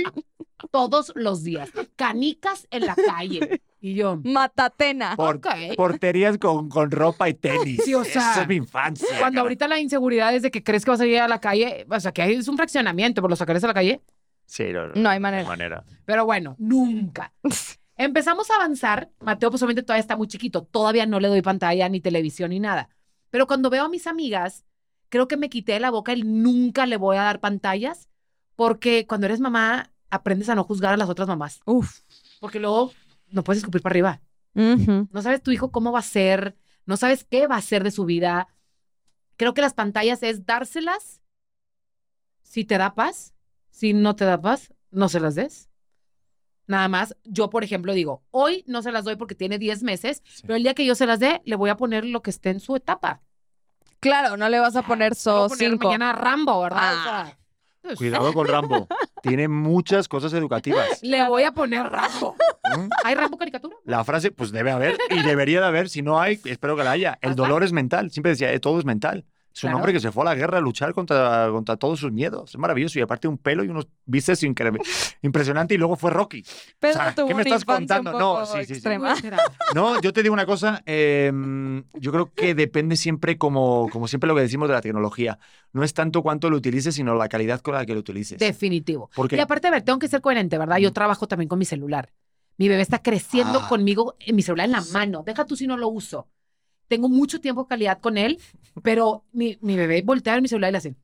Speaker 2: todos los días. Canicas en la calle. Y yo,
Speaker 3: Matatena.
Speaker 1: Por-. Porterías con, con ropa y tenis.
Speaker 2: Sí, o sea,
Speaker 1: Esa es mi infancia.
Speaker 2: Cuando
Speaker 1: cara.
Speaker 2: ahorita la inseguridad es de que crees que vas a ir a la calle, o sea, que hay- es un fraccionamiento, pero lo sacarás a la calle.
Speaker 1: Sí, no, no,
Speaker 3: No hay
Speaker 1: no
Speaker 3: manera.
Speaker 1: manera.
Speaker 2: Pero bueno, nunca. Empezamos a avanzar. Mateo, pues obviamente todavía está muy chiquito. Todavía no le doy pantalla, ni televisión, ni nada. Pero cuando veo a mis amigas, creo que me quité de la boca el nunca le voy a dar pantallas, porque cuando eres mamá, aprendes a no juzgar a las otras mamás.
Speaker 3: Uf.
Speaker 2: Porque luego no puedes escupir para arriba. No sabes tu hijo cómo va a ser, no sabes qué va a ser de su vida. Creo que las pantallas es dárselas si te da paz, si no te da paz, no se las des. Nada más, yo por ejemplo digo, hoy no se las doy porque tiene 10 meses,
Speaker 1: Sí.
Speaker 2: pero el día que yo se las dé, le voy a poner lo que esté en su etapa.
Speaker 3: Claro, no le vas a poner
Speaker 2: Le voy a
Speaker 3: so
Speaker 2: poner
Speaker 3: 5.
Speaker 2: mañana Rambo, ¿verdad? O
Speaker 3: Ah.
Speaker 2: sea, pues,
Speaker 1: Cuidado con Rambo. Tiene muchas cosas educativas.
Speaker 2: Le voy a poner Rambo.
Speaker 1: ¿Mm?
Speaker 2: ¿Hay Rambo caricatura?
Speaker 1: La frase, pues debe haber y debería de haber. Si no hay, espero que la haya. El dolor es mental. Siempre decía, eh, todo es mental. Es un
Speaker 2: Claro.
Speaker 1: hombre que se fue a la guerra a luchar contra, contra todos sus miedos. Es maravilloso. Y aparte un pelo y unos bíceps impresionante. Y luego fue Rocky.
Speaker 3: Pero
Speaker 1: O sea,
Speaker 3: tuvo
Speaker 1: ¿qué me estás contando? No, sí, sí, sí. No, yo te digo una cosa. eh, yo creo que depende siempre, como, como siempre lo que decimos de la tecnología. No es tanto cuánto lo utilices, sino la calidad con la que lo utilices.
Speaker 2: Definitivo.
Speaker 1: Porque
Speaker 2: Y aparte, a ver, tengo que ser coherente, ¿verdad? Yo trabajo también con mi celular. Mi bebé está creciendo
Speaker 1: Ah.
Speaker 2: conmigo en mi celular en la mano. Deja tú si no lo uso. Tengo mucho tiempo de calidad con él, pero mi, mi bebé voltea ver mi celular y le hace.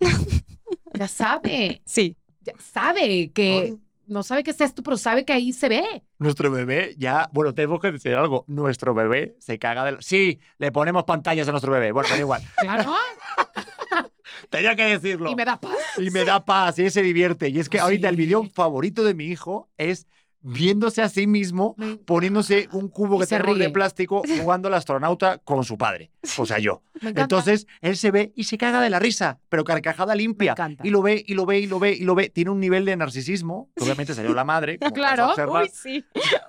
Speaker 2: ya sabe,
Speaker 3: Sí.
Speaker 2: ya sabe que no sabe qué es esto, pero sabe que ahí se ve.
Speaker 1: nuestro bebé ya, bueno, tengo que decir algo. Nuestro bebé se caga del. Sí, le ponemos pantallas a nuestro bebé. Bueno, da igual.
Speaker 2: Claro.
Speaker 1: Tenía que decirlo.
Speaker 2: y me da paz.
Speaker 1: Y me da paz y él se divierte. Y es que ahorita el
Speaker 2: Sí.
Speaker 1: video favorito de mi hijo es viéndose a sí mismo, poniéndose un cubo que
Speaker 2: se
Speaker 1: tenemos de plástico, jugando al astronauta con su padre. O sea, yo. Entonces, él se ve y se caga de la risa, pero carcajada limpia.
Speaker 2: encanta.
Speaker 1: Y lo ve, y lo ve, y lo ve, y lo ve. Tiene un nivel de narcisismo, que obviamente salió la madre. como
Speaker 2: Claro.
Speaker 3: Uy, sí.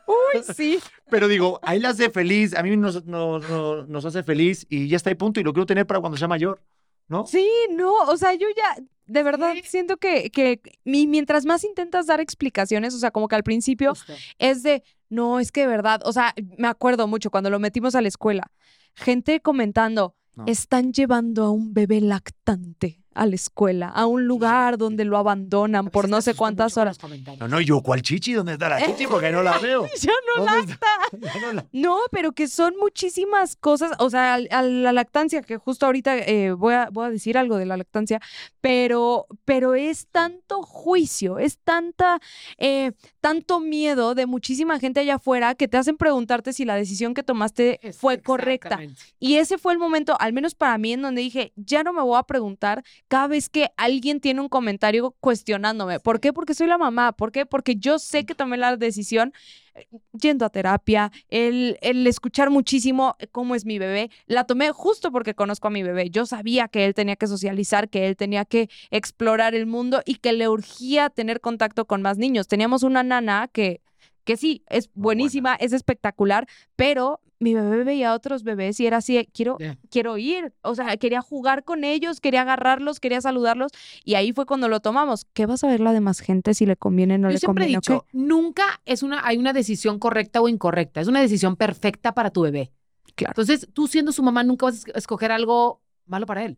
Speaker 3: Uy, sí.
Speaker 1: Pero digo, a él le hace feliz, a mí nos, nos, nos, nos hace feliz y ya está ahí punto y lo quiero tener para cuando sea mayor, ¿no?
Speaker 3: Sí, no, o sea, yo ya, de verdad, siento que, que mi- mientras más intentas dar explicaciones, o sea, como que al principio
Speaker 2: Justo.
Speaker 3: es de, no, es que de verdad, o sea, me acuerdo mucho cuando lo metimos a la escuela, gente comentando,
Speaker 1: No.
Speaker 3: están llevando a un bebé lactante a la escuela, a un lugar donde lo abandonan por no sé cuántas horas.
Speaker 1: No, no, yo, ¿cuál chichi? ¿Dónde está la chichi? Porque no la veo.
Speaker 3: Ya no
Speaker 1: ¿Dónde está? No la-
Speaker 3: pero que son muchísimas cosas, o sea, a la lactancia, que justo ahorita eh, voy, a, voy a decir algo de la lactancia, pero, pero es tanto juicio, es tanta, eh, tanto miedo de muchísima gente allá afuera que te hacen preguntarte si la decisión que tomaste fue correcta. Y ese fue el momento, al menos para mí, en donde dije, ya no me voy a preguntar cada vez que alguien tiene un comentario cuestionándome. ¿Por qué? Porque soy la mamá. ¿Por qué? Porque yo sé que tomé la decisión eh, yendo a terapia, el, el escuchar muchísimo eh, cómo es mi bebé. La tomé justo porque conozco a mi bebé. Yo sabía que él tenía que socializar, que él tenía que explorar el mundo y que le urgía tener contacto con más niños. Teníamos una nana que... Que sí, es buenísima, es espectacular, pero mi bebé veía a otros bebés y era así, quiero, quiero ir. O sea, quería jugar con ellos, quería agarrarlos, quería saludarlos. Y ahí fue cuando lo tomamos. ¿Qué vas a ver la demás gente si le conviene o no
Speaker 2: Yo
Speaker 3: le
Speaker 2: siempre he
Speaker 3: conviene?
Speaker 2: dicho, nunca es una, hay una decisión correcta o incorrecta, es una decisión perfecta para tu bebé.
Speaker 3: Claro.
Speaker 2: Entonces, tú siendo su mamá nunca vas a es- escoger algo malo para él.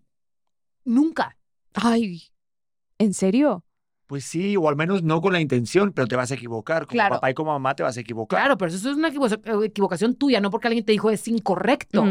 Speaker 2: Nunca.
Speaker 3: Ay, ¿en serio?
Speaker 1: Pues sí, o al menos no con la intención, pero te vas a equivocar. Como
Speaker 2: Claro.
Speaker 1: papá y como mamá te vas a equivocar.
Speaker 2: Claro, pero eso es una equivo- equivocación tuya, no porque alguien te dijo es incorrecto.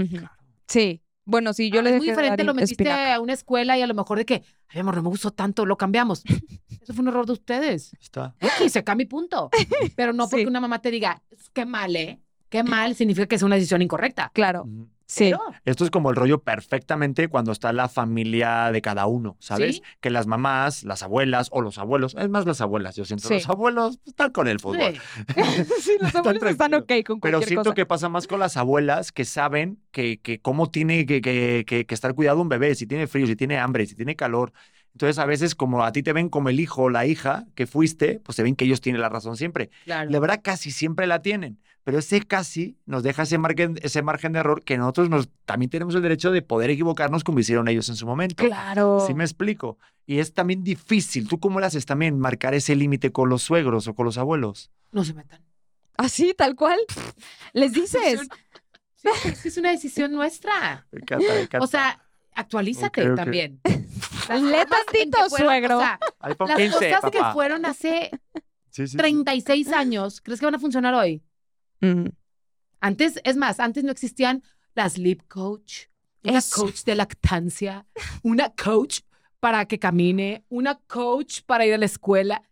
Speaker 3: Sí. Bueno, sí, yo
Speaker 2: Ah,
Speaker 3: le
Speaker 2: es
Speaker 3: dejé
Speaker 2: muy
Speaker 3: de
Speaker 2: diferente, lo metiste
Speaker 3: espinaca.
Speaker 2: a una escuela y a lo mejor de que, ay, amor, no me gustó tanto, lo cambiamos. Eso fue un error de ustedes.
Speaker 1: Está.
Speaker 2: X, se cambia y punto. Pero no porque
Speaker 3: Sí.
Speaker 2: una mamá te diga, qué mal, ¿eh? Qué mal significa que es una decisión incorrecta.
Speaker 3: Claro. Sí.
Speaker 2: Pero,
Speaker 1: Esto es como el rollo perfectamente cuando está la familia de cada uno, ¿sabes?
Speaker 2: Sí.
Speaker 1: Que las mamás, las abuelas o los abuelos, es más las abuelas, yo siento,
Speaker 3: Sí.
Speaker 1: los abuelos están con el fútbol.
Speaker 2: sí.
Speaker 3: los
Speaker 1: Están
Speaker 3: abuelos están ok
Speaker 1: tranquilos.
Speaker 3: con
Speaker 1: Pero
Speaker 3: cualquier
Speaker 1: siento
Speaker 3: cosa.
Speaker 1: que pasa más con las abuelas que saben que, que cómo tiene que, que- que- que estar cuidado un bebé, si tiene frío, si tiene hambre, si tiene calor. Entonces, a veces, como a ti te ven como el hijo o la hija que fuiste, pues se ven que ellos tienen la razón siempre.
Speaker 2: Claro.
Speaker 1: La verdad, casi siempre la tienen. Pero ese casi nos deja ese margen, ese margen de error que nosotros nos, también tenemos el derecho de poder equivocarnos como hicieron ellos en su momento.
Speaker 3: Claro.
Speaker 1: ¿Sí me explico? Y es también difícil. ¿Tú cómo le haces también marcar ese límite con los suegros o con los abuelos?
Speaker 2: No se metan.
Speaker 3: Así, tal cual. Les dices.
Speaker 2: Sí, es que es una decisión nuestra.
Speaker 1: Me encanta, me encanta.
Speaker 2: O sea, actualízate también.
Speaker 3: Le
Speaker 2: que
Speaker 3: tantito, suegro.
Speaker 2: O sea, las
Speaker 1: 15,
Speaker 2: cosas que
Speaker 1: papá.
Speaker 2: fueron hace
Speaker 1: Sí, sí, sí.
Speaker 2: 36 años, ¿crees que van a funcionar hoy?
Speaker 3: Mm.
Speaker 2: Antes, es más, antes no existían las lip coach, una
Speaker 3: Eso.
Speaker 2: coach de lactancia, una coach para que camine, una coach para ir a la escuela.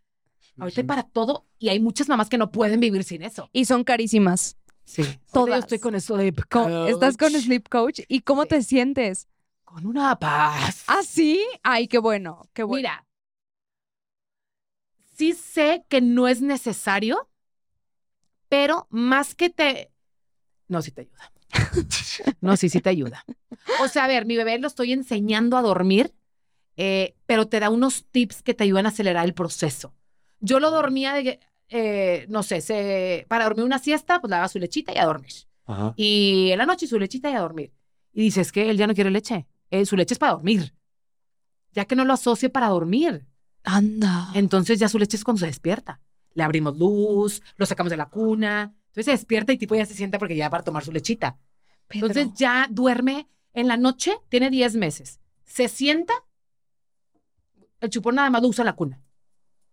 Speaker 2: Ahorita hay para todo y hay muchas mamás que no pueden vivir sin eso.
Speaker 3: Y son carísimas.
Speaker 2: Sí.
Speaker 3: Todas.
Speaker 2: Yo estoy con eso de
Speaker 3: Co- Estás con
Speaker 2: coach,
Speaker 3: Sleep Coach. ¿Y cómo
Speaker 2: Sí.
Speaker 3: te sientes?
Speaker 2: con una paz.
Speaker 3: ¿Ah, sí? Ay, qué bueno, qué bueno.
Speaker 2: Mira, sí sé que no es necesario, pero más que te... No, sí te ayuda. No, sí, sí te ayuda. O sea, a ver, mi bebé lo estoy enseñando a dormir, eh, pero te da unos tips que te ayudan a acelerar el proceso. Yo lo dormía de, eh, no sé, se- para dormir una siesta, pues le daba su lechita y a dormir.
Speaker 1: Ajá.
Speaker 2: Y en la noche su lechita y a dormir. Y dices que él ya no quiere leche. Eh, su leche es para dormir. Ya que no lo asocie para dormir.
Speaker 3: Anda.
Speaker 2: Entonces ya su leche es cuando se despierta. Le abrimos luz, lo sacamos de la cuna. Entonces se despierta y tipo ya se sienta porque ya para tomar su lechita.
Speaker 3: Pedro.
Speaker 2: Entonces ya duerme en la noche, tiene 10 meses. Se sienta, el chupón nada más lo usa la cuna.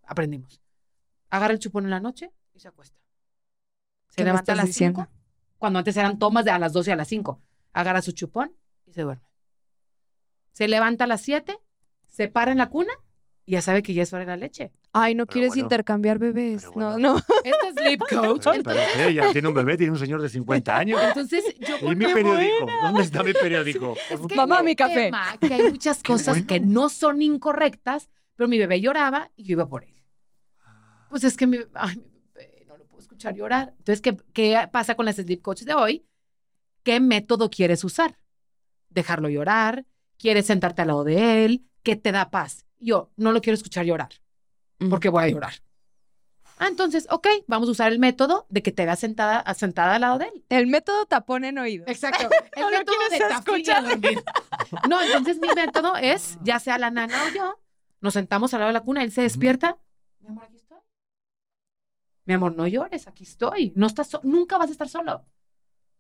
Speaker 2: Aprendimos. Agarra el chupón en la noche y se acuesta. Se
Speaker 3: ¿Qué me
Speaker 2: levanta a las 5,
Speaker 3: diciendo?
Speaker 2: cuando antes eran tomas de a las 12 y a las 5. Agarra su chupón y se duerme. Se levanta a las 7, se para en la cuna y ya sabe que ya es hora de la leche.
Speaker 3: Ay, no
Speaker 1: Pero
Speaker 3: quieres
Speaker 1: bueno,
Speaker 3: intercambiar bebés.
Speaker 1: pero
Speaker 3: No,
Speaker 1: bueno.
Speaker 3: no.
Speaker 2: Este es Sleep Coach.
Speaker 1: Ay, pero ¿qué? ya tiene un bebé, tiene un señor de 50 años.
Speaker 2: Entonces, yo
Speaker 1: ¿Y mi periódico? ¿Dónde está mi periódico?
Speaker 2: Es que
Speaker 3: Mamá, mi café.
Speaker 2: tema, que hay muchas cosas
Speaker 1: bueno.
Speaker 2: que no son incorrectas, pero mi bebé lloraba y yo iba por él. Pues es que mi, ay, mi bebé no lo puedo escuchar llorar. Entonces, ¿qué, ¿qué pasa con las sleep coaches de hoy? ¿Qué método quieres usar? Dejarlo llorar, quieres sentarte al lado de él, ¿qué te da paz? Yo no lo quiero escuchar llorar, porque voy a llorar. Ah, entonces, ok, vamos a usar el método de que te veas sentada, sentada al lado de él.
Speaker 3: El método tapón en oído.
Speaker 2: Exacto. El
Speaker 3: No
Speaker 2: método de
Speaker 3: escuchar.
Speaker 2: No, entonces mi método es, ya sea la nana o yo, nos sentamos al lado de la cuna, él se despierta. Mi amor, aquí estoy. Mi amor, no llores, aquí estoy. No estás so- nunca vas a estar solo.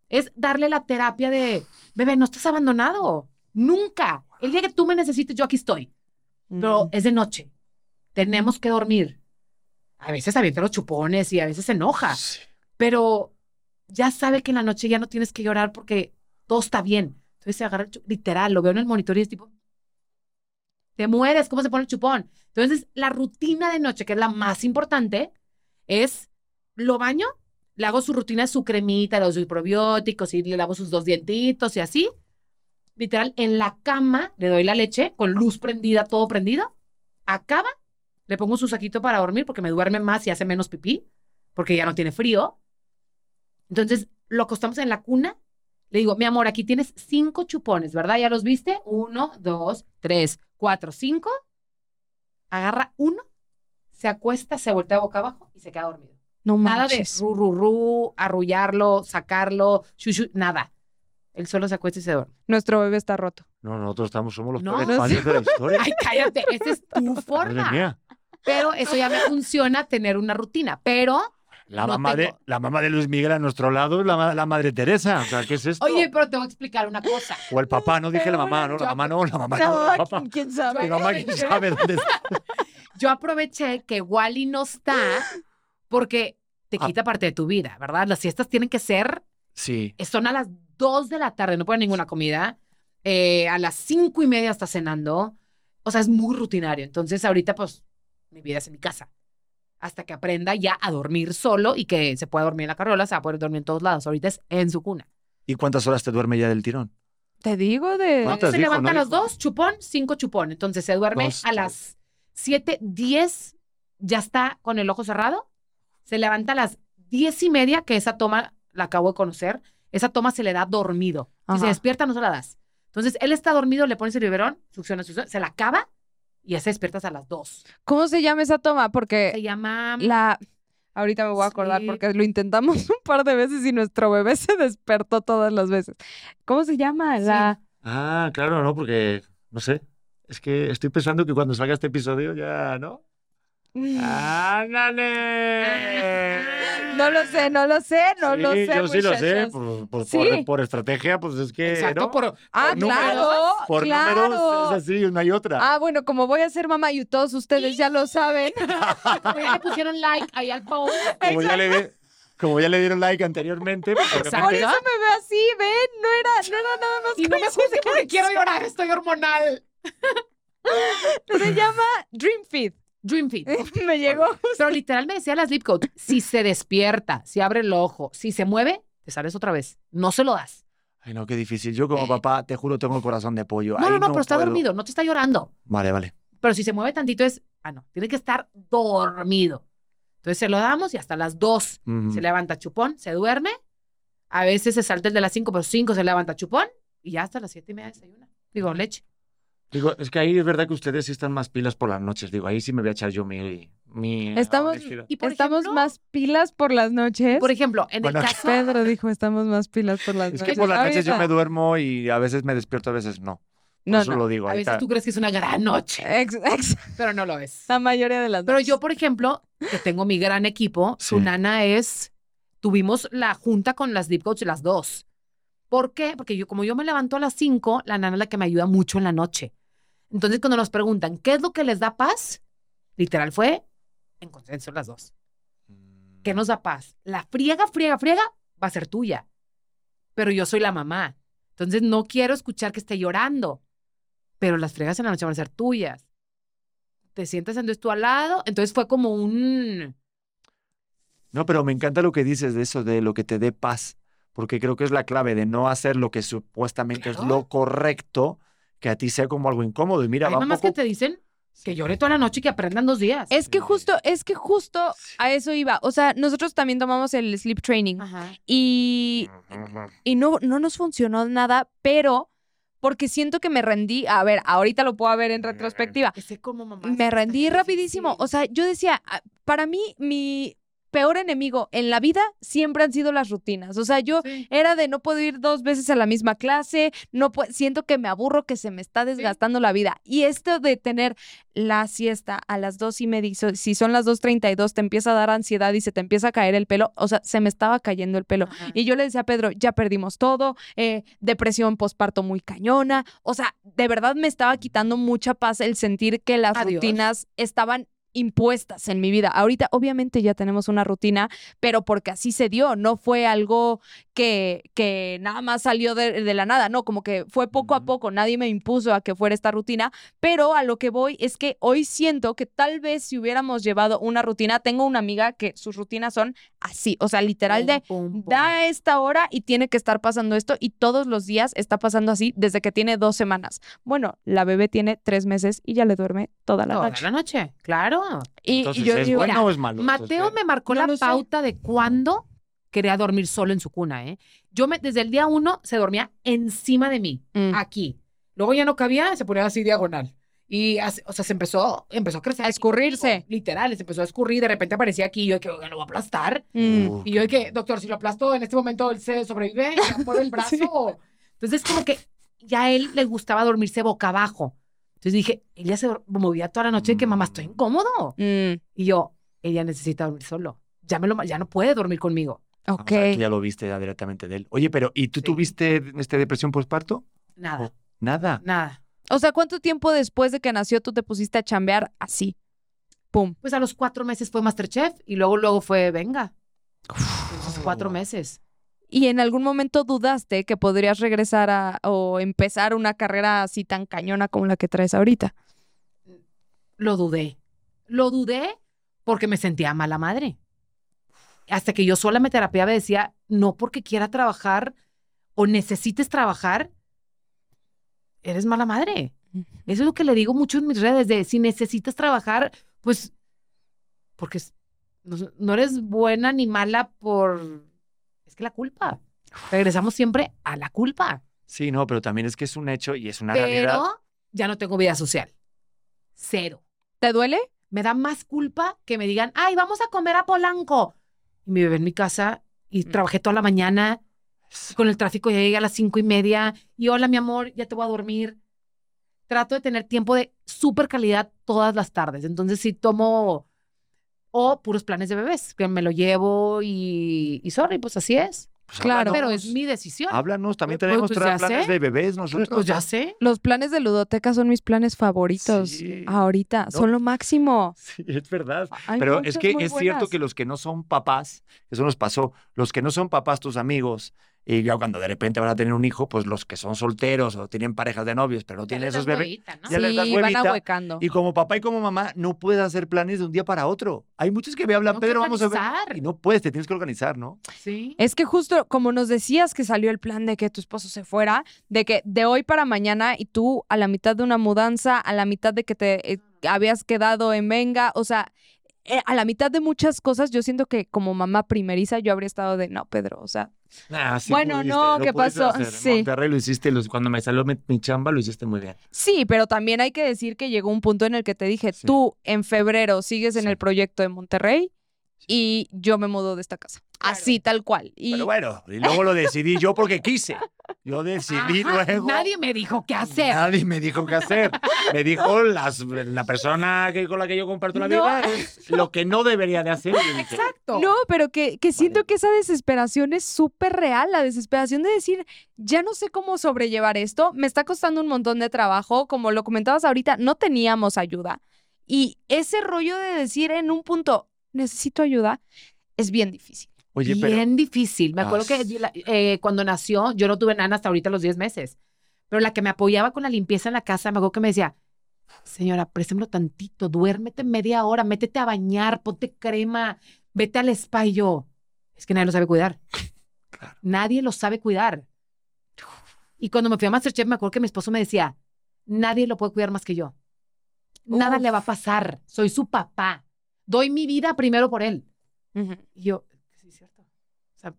Speaker 2: Es darle la terapia de, bebé, no estás abandonado. Nunca. El día que tú me necesites, yo aquí estoy. Pero es de noche. Tenemos que dormir. A veces avienta los chupones y a veces se enoja
Speaker 1: Sí.
Speaker 2: pero ya sabe que en la noche ya no tienes que llorar porque todo está bien. Entonces se agarra el literal, lo veo en el monitor y es tipo, te mueres, ¿cómo se pone el chupón? Entonces la rutina de noche, que es la más importante, es, lo baño, le hago su rutina, su cremita, los probióticos y le lavo sus dos dientitos y así. Literal, en la cama le doy la leche con luz prendida, todo prendido. Acaba, le pongo su saquito para dormir porque me duerme más y hace menos pipí porque ya no tiene frío. Entonces lo acostamos en la cuna. Le digo, mi amor, aquí tienes cinco chupones, ¿verdad? ¿Ya los viste? Uno, dos, tres, cuatro, cinco. Agarra uno, se acuesta, se voltea boca abajo y se queda dormido.
Speaker 3: No
Speaker 2: Nada de
Speaker 3: manches.
Speaker 2: ru, ru, ru, arrullarlo, sacarlo, shu, nada. Él solo se acuesta y se duerme.
Speaker 3: Nuestro bebé está roto.
Speaker 1: No, nosotros estamos, somos los
Speaker 2: No,
Speaker 1: peores
Speaker 2: no
Speaker 1: fans de la historia.
Speaker 2: Ay, cállate, esa es tu
Speaker 1: Madre
Speaker 2: forma. Pero eso ya me funciona tener una rutina. Pero,
Speaker 1: La,
Speaker 2: No
Speaker 1: mamá de, la mamá de Luis Miguel a nuestro lado es la, la madre Teresa. O sea, ¿qué es esto?
Speaker 2: oye, pero te voy a explicar una cosa.
Speaker 1: O el papá, no dije la mamá, no, la mamá no, la mamá
Speaker 3: La
Speaker 1: no,
Speaker 3: mamá,
Speaker 1: el papá.
Speaker 3: ¿quién- ¿Quién sabe?
Speaker 1: Mi mamá quién sabe dónde está.
Speaker 2: Yo aproveché que Wally no está porque te
Speaker 1: Ah.
Speaker 2: quita parte de tu vida, ¿verdad? Las siestas tienen que ser,
Speaker 1: Sí.
Speaker 2: son a las 2 de la tarde, no ponen ninguna comida. eh, a las cinco y media está cenando. O sea, es muy rutinario. Entonces, ahorita, pues, mi vida es en mi casa. Hasta que aprenda ya a dormir solo y que se pueda dormir en la carrola, se va a poder dormir en todos lados. Ahorita es en su cuna.
Speaker 1: ¿Y cuántas horas te duerme ya del tirón?
Speaker 3: Te digo de...
Speaker 1: ¿Cuántas?
Speaker 2: se
Speaker 1: dijo,
Speaker 2: levanta
Speaker 1: no
Speaker 2: a las
Speaker 1: dijo?
Speaker 2: 2, chupón, 5 chupón. Entonces se duerme
Speaker 1: Dos,
Speaker 2: a las 7, 10, ya está con el ojo cerrado. Se levanta a las 10 y media, que esa toma la acabo de conocer. Esa toma se le da dormido. Si se despierta, no se la das. Entonces él está dormido, le pones el biberón, succiona, succiona, se la acaba y ya se despierta hasta las 2.
Speaker 3: ¿Cómo se llama esa toma?
Speaker 2: Se
Speaker 3: Porque
Speaker 2: llama.
Speaker 3: la... Ahorita me voy a acordar
Speaker 2: Sí.
Speaker 3: porque lo intentamos un par de veces y nuestro bebé se despertó todas las veces. ¿Cómo se llama?
Speaker 2: Sí.
Speaker 3: La...
Speaker 1: Ah, claro, no, porque, no sé. Es que estoy pensando que cuando salga este episodio ya, ¿no? ¡Ándale!
Speaker 3: No lo sé, no lo sé, no lo sé.
Speaker 1: Yo sí lo sé, por, por-
Speaker 3: Sí.
Speaker 1: por- por estrategia, pues es que,
Speaker 2: Exacto,
Speaker 1: ¿no?
Speaker 2: por,
Speaker 3: Ah,
Speaker 1: por números,
Speaker 3: claro,
Speaker 1: Por
Speaker 3: claro.
Speaker 1: números es así, una y otra.
Speaker 3: Ah, bueno, como voy a ser mamá y todos ustedes ya lo saben.
Speaker 2: como ya le pusieron like ahí al post.
Speaker 1: como, ya le, di- como ya le dieron like anteriormente, pues.
Speaker 3: Por eso me veo así, ven, no era, no era nada más
Speaker 2: Y no me juzgues porque quiero llorar, estoy hormonal.
Speaker 3: Se llama Dream Feed.
Speaker 2: Dream Fit.
Speaker 3: me llegó.
Speaker 2: Pero literal me decía la sleep coach, si se despierta, si abre el ojo, si se mueve, te sales otra vez. No se lo das.
Speaker 1: Ay, no, qué difícil. Yo como papá, te juro, tengo el corazón de pollo.
Speaker 2: No,
Speaker 1: Ay,
Speaker 2: no, no, pero está dormido, no te está llorando.
Speaker 1: Vale, vale.
Speaker 2: Pero si se mueve tantito es, ah, no, tiene que estar dormido. Entonces se lo damos y hasta las dos se levanta chupón, se duerme. A veces se salta el de las cinco, pero cinco se levanta chupón y ya hasta las siete y media desayuna. Digo, leche.
Speaker 1: Digo, es que ahí es verdad que ustedes sí están más pilas por las noches. Digo, ahí sí me voy a echar yo mi... mi
Speaker 3: Estamos-.
Speaker 2: Y por
Speaker 3: Estamos
Speaker 2: ejemplo,
Speaker 3: más pilas por las noches.
Speaker 2: Por ejemplo, en
Speaker 1: Bueno,
Speaker 2: el caso...
Speaker 3: Pedro dijo, estamos más pilas por las
Speaker 1: Es
Speaker 3: noches.
Speaker 1: que por las noches yo me duermo y a veces me despierto, a veces no. Por
Speaker 3: No,
Speaker 1: eso
Speaker 3: no.
Speaker 1: lo digo.
Speaker 2: A veces
Speaker 1: está.
Speaker 2: tú crees que es una gran noche,
Speaker 3: Ex- ex-
Speaker 2: pero no lo es.
Speaker 3: la mayoría de las
Speaker 2: Pero
Speaker 3: noches.
Speaker 2: yo, por ejemplo, que tengo mi gran equipo, su nana es, tuvimos la junta con las Deep Coach las dos. ¿Por qué? Porque yo, como yo me levanto a las 5, la nana es la que me ayuda mucho en la noche. Entonces, cuando nos preguntan, ¿qué es lo que les da paz? Literal fue en consenso las dos. ¿Qué nos da paz? La friega, friega, friega va a ser tuya. Pero yo soy la mamá. Entonces, no quiero escuchar que esté llorando. Pero las friegas en la noche van a ser tuyas. Te sientas entonces tú al lado. Entonces fue como un...
Speaker 1: No, pero me encanta lo que dices de eso, de lo que te dé paz, porque creo que es la clave de no hacer lo que supuestamente es lo correcto, que a ti sea como algo incómodo. Y mira,
Speaker 2: Hay
Speaker 1: va
Speaker 2: mamás
Speaker 1: poco...
Speaker 2: que te dicen, Que llore toda la noche y que aprendan dos días.
Speaker 3: Es que justo, es que justo a eso iba. O sea, nosotros también tomamos el sleep training
Speaker 2: Ajá.
Speaker 3: y, y no, no nos funcionó nada, pero porque siento que me rendí. A ver, ahorita lo puedo ver en retrospectiva.
Speaker 2: Ese como mamá.
Speaker 3: Me rendí rapidísimo. O sea, yo decía, ah, para mí, mi peor enemigo en la vida siempre han sido las rutinas. O sea, yo
Speaker 2: Sí.
Speaker 3: era de no puedo ir dos veces a la misma clase, no siento que me aburro, que se me está desgastando la vida. Y esto de tener la siesta a las dos y media, si son las 2.32, te empieza a dar ansiedad y se te empieza a caer el pelo. O sea, se me estaba cayendo el pelo.
Speaker 2: Ajá.
Speaker 3: Y yo le decía a Pedro, ya perdimos todo, eh, depresión posparto muy cañona. O sea, de verdad me estaba quitando mucha paz el sentir que las
Speaker 2: Adiós.
Speaker 3: rutinas estaban impuestas en mi vida. Ahorita obviamente ya tenemos una rutina, pero porque así se dio, no fue algo que, que nada más salió de, de la nada, no, como que fue poco a poco, nadie me impuso a que fuera esta rutina, pero a lo que voy es que hoy siento que tal vez si hubiéramos llevado una rutina, tengo una amiga que sus rutinas son así, o sea, literal de
Speaker 2: Pum, pum, pum.
Speaker 3: da esta hora y tiene que estar pasando esto y todos los días está pasando así desde que tiene dos semanas. Bueno, la bebé tiene tres meses y ya le duerme toda la
Speaker 2: Toda
Speaker 3: noche.
Speaker 2: la noche, claro.
Speaker 3: Y, y
Speaker 1: Entonces,
Speaker 3: yo
Speaker 1: ¿es
Speaker 3: digo,
Speaker 1: bueno
Speaker 2: mira,
Speaker 1: o es malo?
Speaker 2: Mateo
Speaker 1: Entonces,
Speaker 2: me marcó
Speaker 3: No
Speaker 2: la
Speaker 3: lo sé.
Speaker 2: pauta de cuándo quería dormir solo en su cuna, ¿eh? Yo me, desde el día uno se dormía encima de mí,
Speaker 3: mm,
Speaker 2: aquí. Luego ya no cabía, se ponía así diagonal. Y, así- o sea, se empezó, empezó a crecer.
Speaker 3: A escurrirse.
Speaker 2: Literal, se empezó a escurrir, de repente aparecía aquí, y yo de que "Oiga, lo voy a aplastar.
Speaker 3: mm.
Speaker 1: uh,
Speaker 2: Y yo de que, doctor, si lo aplasto en este momento, él se sobrevive, ya mueve el brazo.
Speaker 3: Sí.
Speaker 2: Entonces, como que ya a él le gustaba dormirse boca abajo. Entonces dije, ella se movía toda la noche y que mamá, estoy incómodo.
Speaker 3: Mm,
Speaker 2: Y yo, ella necesita dormir solo. Ya, me lo, ya no puede dormir conmigo.
Speaker 1: o
Speaker 3: ok.
Speaker 1: sea, que ya lo viste ya directamente de él. Oye, pero ¿y tú
Speaker 2: Sí.
Speaker 1: tuviste este, depresión postparto?
Speaker 2: Nada,
Speaker 1: Nada.
Speaker 2: nada.
Speaker 3: O sea, ¿cuánto tiempo después de que nació tú te pusiste a chambear así? Pum.
Speaker 2: Pues a los cuatro meses fue Masterchef y luego, luego fue Venga. Entonces, cuatro meses.
Speaker 3: ¿Y en algún momento dudaste que podrías regresar a o empezar una carrera así tan cañona como la que traes ahorita?
Speaker 2: Lo dudé. Lo dudé porque me sentía mala madre. Hasta que yo sola me terapiaba y decía, no porque quiera trabajar o necesites trabajar, eres mala madre. Eso es lo que le digo mucho en mis redes, de si necesitas trabajar, pues, porque no, no eres buena ni mala por... Es que la culpa. Regresamos siempre a la culpa.
Speaker 1: Sí, no, pero también es que es un hecho y es una realidad.
Speaker 2: Pero ya no tengo vida social. Cero.
Speaker 3: ¿Te duele?
Speaker 2: me da más culpa que me digan, ay, vamos a comer a Polanco. Y mi bebé en mi casa y
Speaker 3: Mm.
Speaker 2: trabajé toda la mañana. Con el tráfico ya llegué a las cinco y media. Y hola, mi amor, ya te voy a dormir. Trato de tener tiempo de súper calidad todas las tardes. Entonces, sí tomo o puros planes de bebés, que me lo llevo y, y sorry, pues así es.
Speaker 1: Pues
Speaker 3: Claro.
Speaker 2: Pero es mi decisión.
Speaker 1: Háblanos, también
Speaker 2: Pues,
Speaker 1: tenemos
Speaker 2: pues,
Speaker 1: planes
Speaker 2: sé.
Speaker 1: de bebés nosotros.
Speaker 2: Pues ya sé.
Speaker 3: Los planes de ludoteca son mis planes favoritos
Speaker 1: Sí.
Speaker 3: ahorita.
Speaker 1: No.
Speaker 3: Son lo máximo.
Speaker 1: Sí, es verdad.
Speaker 3: Hay
Speaker 1: Pero es que es cierto que los que no son papás, eso nos pasó, los que no son papás, tus amigos, y ya cuando de repente van a tener un hijo, pues los que son solteros o tienen parejas de novios, pero no tienen esos bebés. ya les das
Speaker 3: sí, van
Speaker 1: huevita,
Speaker 3: ahuecando.
Speaker 1: Y como papá y como mamá, no puedes hacer planes de un día para otro. Hay muchos que me hablan, Pedro, vamos a ver. Y no puedes, te tienes que organizar, ¿no?
Speaker 2: Sí.
Speaker 3: Es que justo como nos decías que salió el plan de que tu esposo se fuera, de que de hoy para mañana y tú a la mitad de una mudanza, a la mitad de que te eh, habías quedado en Venga, o sea, a la mitad de muchas cosas, yo siento que como mamá primeriza yo habría estado de, no, Pedro, o sea,
Speaker 1: Ah, sí
Speaker 3: Bueno,
Speaker 1: pudiste,
Speaker 3: no, ¿qué pasó?
Speaker 1: hacer. En
Speaker 3: Sí.
Speaker 1: Monterrey lo hiciste, cuando me salió mi, mi chamba, lo hiciste muy bien.
Speaker 3: sí, pero también hay que decir que llegó un punto en el que te dije,
Speaker 1: Sí.
Speaker 3: tú en febrero sigues en el proyecto de Monterrey y yo me mudo de esta casa.
Speaker 2: Claro.
Speaker 3: Así, tal cual. Y
Speaker 1: Pero bueno, y luego lo decidí yo porque quise. Yo decidí
Speaker 2: Ajá,
Speaker 1: luego.
Speaker 2: Nadie me dijo qué hacer.
Speaker 1: Nadie me dijo qué hacer. Me dijo las, la persona que, con la que yo comparto la
Speaker 3: No.
Speaker 1: vida es lo que no debería de hacer.
Speaker 2: Exacto.
Speaker 3: No, pero que, que siento
Speaker 1: Vale.
Speaker 3: que esa desesperación es súper real, la desesperación de decir, ya no sé cómo sobrellevar esto, me está costando un montón de trabajo, como lo comentabas ahorita, no teníamos ayuda. Y ese rollo de decir en un punto, necesito ayuda, es bien difícil.
Speaker 1: Oye, pero
Speaker 2: Bien difícil. Me acuerdo que eh, cuando nació, yo no tuve nana hasta ahorita los 10 meses. Pero la que me apoyaba con la limpieza en la casa, me acuerdo que me decía, señora, préstemelo tantito, duérmete media hora, métete a bañar, ponte crema, vete al spa y yo. Es que nadie lo sabe cuidar.
Speaker 1: Claro.
Speaker 2: Nadie lo sabe cuidar. Y cuando me fui a Masterchef, me acuerdo que mi esposo me decía, nadie lo puede cuidar más que yo. nada
Speaker 3: Uf.
Speaker 2: le va a pasar. Soy su papá. Doy mi vida primero por él.
Speaker 3: Ujú.
Speaker 2: Y yo, sí, es cierto. O sea,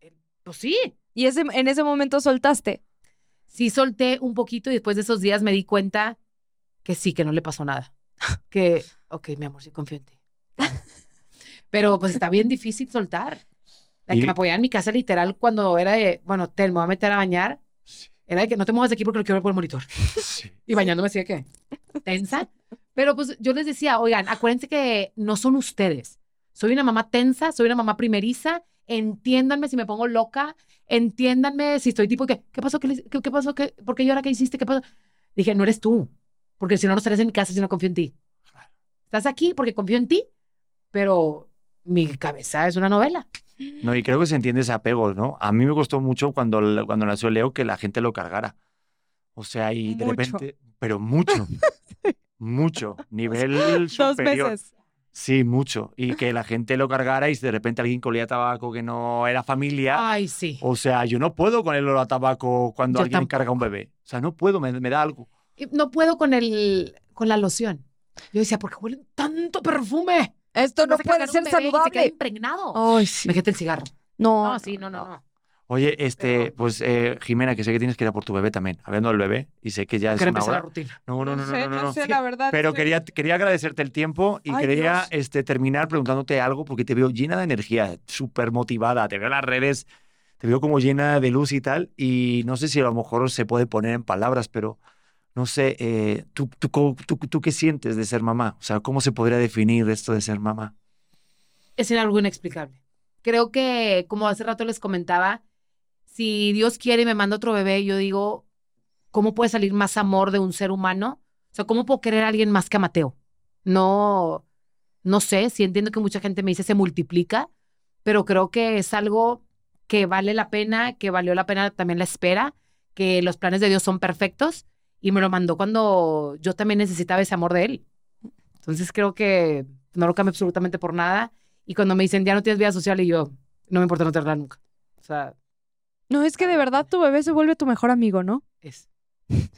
Speaker 2: él- pues sí.
Speaker 3: Y ese, en ese momento soltaste.
Speaker 2: Sí solté un poquito y después de esos días me di cuenta que sí, que no le pasó nada. Que, ok, mi amor, sí confío en ti. Pero pues está bien difícil soltar. La
Speaker 1: Y-
Speaker 2: que me apoyaba en mi casa literal cuando era de, bueno, te me voy a meter a bañar,
Speaker 1: Sí,
Speaker 2: era de que no te muevas de aquí porque lo quiero ver por el monitor.
Speaker 1: sí.
Speaker 2: Y bañándome así de que, tensa. Pero pues yo les decía, oigan, acuérdense que no son ustedes. Soy una mamá tensa, soy una mamá primeriza. Entiéndanme si me pongo loca. Entiéndanme si estoy tipo que, ¿qué pasó? ¿Qué, qué, qué pasó? ¿Qué, ¿Por qué llora? ¿Qué hiciste? ¿Qué pasó? Dije, no eres tú. Porque si no, no estarías en mi casa si no confío en ti. Estás aquí porque confío en ti, pero mi cabeza es una novela.
Speaker 1: No, y creo que se entiende ese apego, ¿no? A mí me costó mucho cuando, cuando nació Leo que la gente lo cargara. O sea, y de
Speaker 3: Mucho.
Speaker 1: repente, pero mucho, mucho, nivel
Speaker 3: Dos
Speaker 1: superior.
Speaker 3: meses.
Speaker 1: Sí, mucho. Y que la gente lo cargara y si de repente alguien colía tabaco que no era familia.
Speaker 2: Ay, sí.
Speaker 1: O sea, yo no puedo con el olor a tabaco cuando
Speaker 2: Yo
Speaker 1: alguien
Speaker 2: tampoco.
Speaker 1: carga un bebé. O sea, no puedo, me, me da algo.
Speaker 2: No puedo con el, con la loción. Yo decía, ¿por qué huelen tanto perfume?
Speaker 3: Esto no
Speaker 2: a
Speaker 3: puede ser
Speaker 2: y se queda
Speaker 3: saludable.
Speaker 2: impregnado.
Speaker 3: Ay, sí.
Speaker 2: Me quedé el cigarro.
Speaker 3: No.
Speaker 2: No, sí, no, no, no.
Speaker 1: Oye, este,
Speaker 2: Pero-
Speaker 1: pues eh, Jimena, que sé que tienes que ir a por tu bebé también, hablando del bebé, y sé que ya es una
Speaker 2: la
Speaker 1: hora.
Speaker 2: rutina.
Speaker 1: No, no, no, no,
Speaker 3: sé,
Speaker 1: no, no.
Speaker 3: sé, la verdad.
Speaker 1: Pero
Speaker 3: sí.
Speaker 1: quería, quería agradecerte el tiempo y
Speaker 3: Ay,
Speaker 1: quería
Speaker 3: Dios.
Speaker 1: este, terminar preguntándote algo porque te veo llena de energía, súper motivada, te veo en las redes, te veo como llena de luz y tal, y no sé si a lo mejor se puede poner en palabras, pero no sé, eh, ¿tú, tú, tú qué sientes de ser mamá? O sea, ¿cómo se podría definir esto de ser mamá?
Speaker 2: Es algo inexplicable. Creo que, como hace rato les comentaba, si Dios quiere y me manda otro bebé, yo digo, ¿cómo puede salir más amor de un ser humano? O sea, ¿cómo puedo querer a alguien más que a Mateo? No, no sé, sí entiendo que mucha gente me dice se multiplica, pero creo que es algo que vale la pena, que valió la pena también la espera, que los planes de Dios son perfectos y me lo mandó cuando yo también necesitaba ese amor de él. Entonces creo que no lo cambio absolutamente por nada. Y cuando me dicen, ya no tienes vida social, y yo, no me importa no tenerla nunca. O sea,
Speaker 3: No, es que de verdad tu bebé se vuelve tu mejor amigo, ¿no?
Speaker 2: es.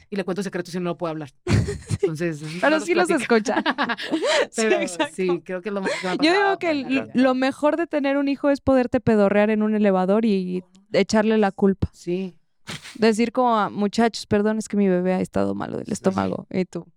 Speaker 2: Y le cuento secretos y no lo puedo hablar. Entonces,
Speaker 3: Pero
Speaker 2: no
Speaker 3: sí los escucha.
Speaker 2: Pero sí, creo que es lo más que me ha
Speaker 3: Yo digo que lo mejor de tener un hijo es poderte pedorrear en un elevador y echarle la culpa.
Speaker 2: Sí.
Speaker 3: Decir como, a, muchachos, perdón, es que mi bebé ha estado malo del estómago. Y tú.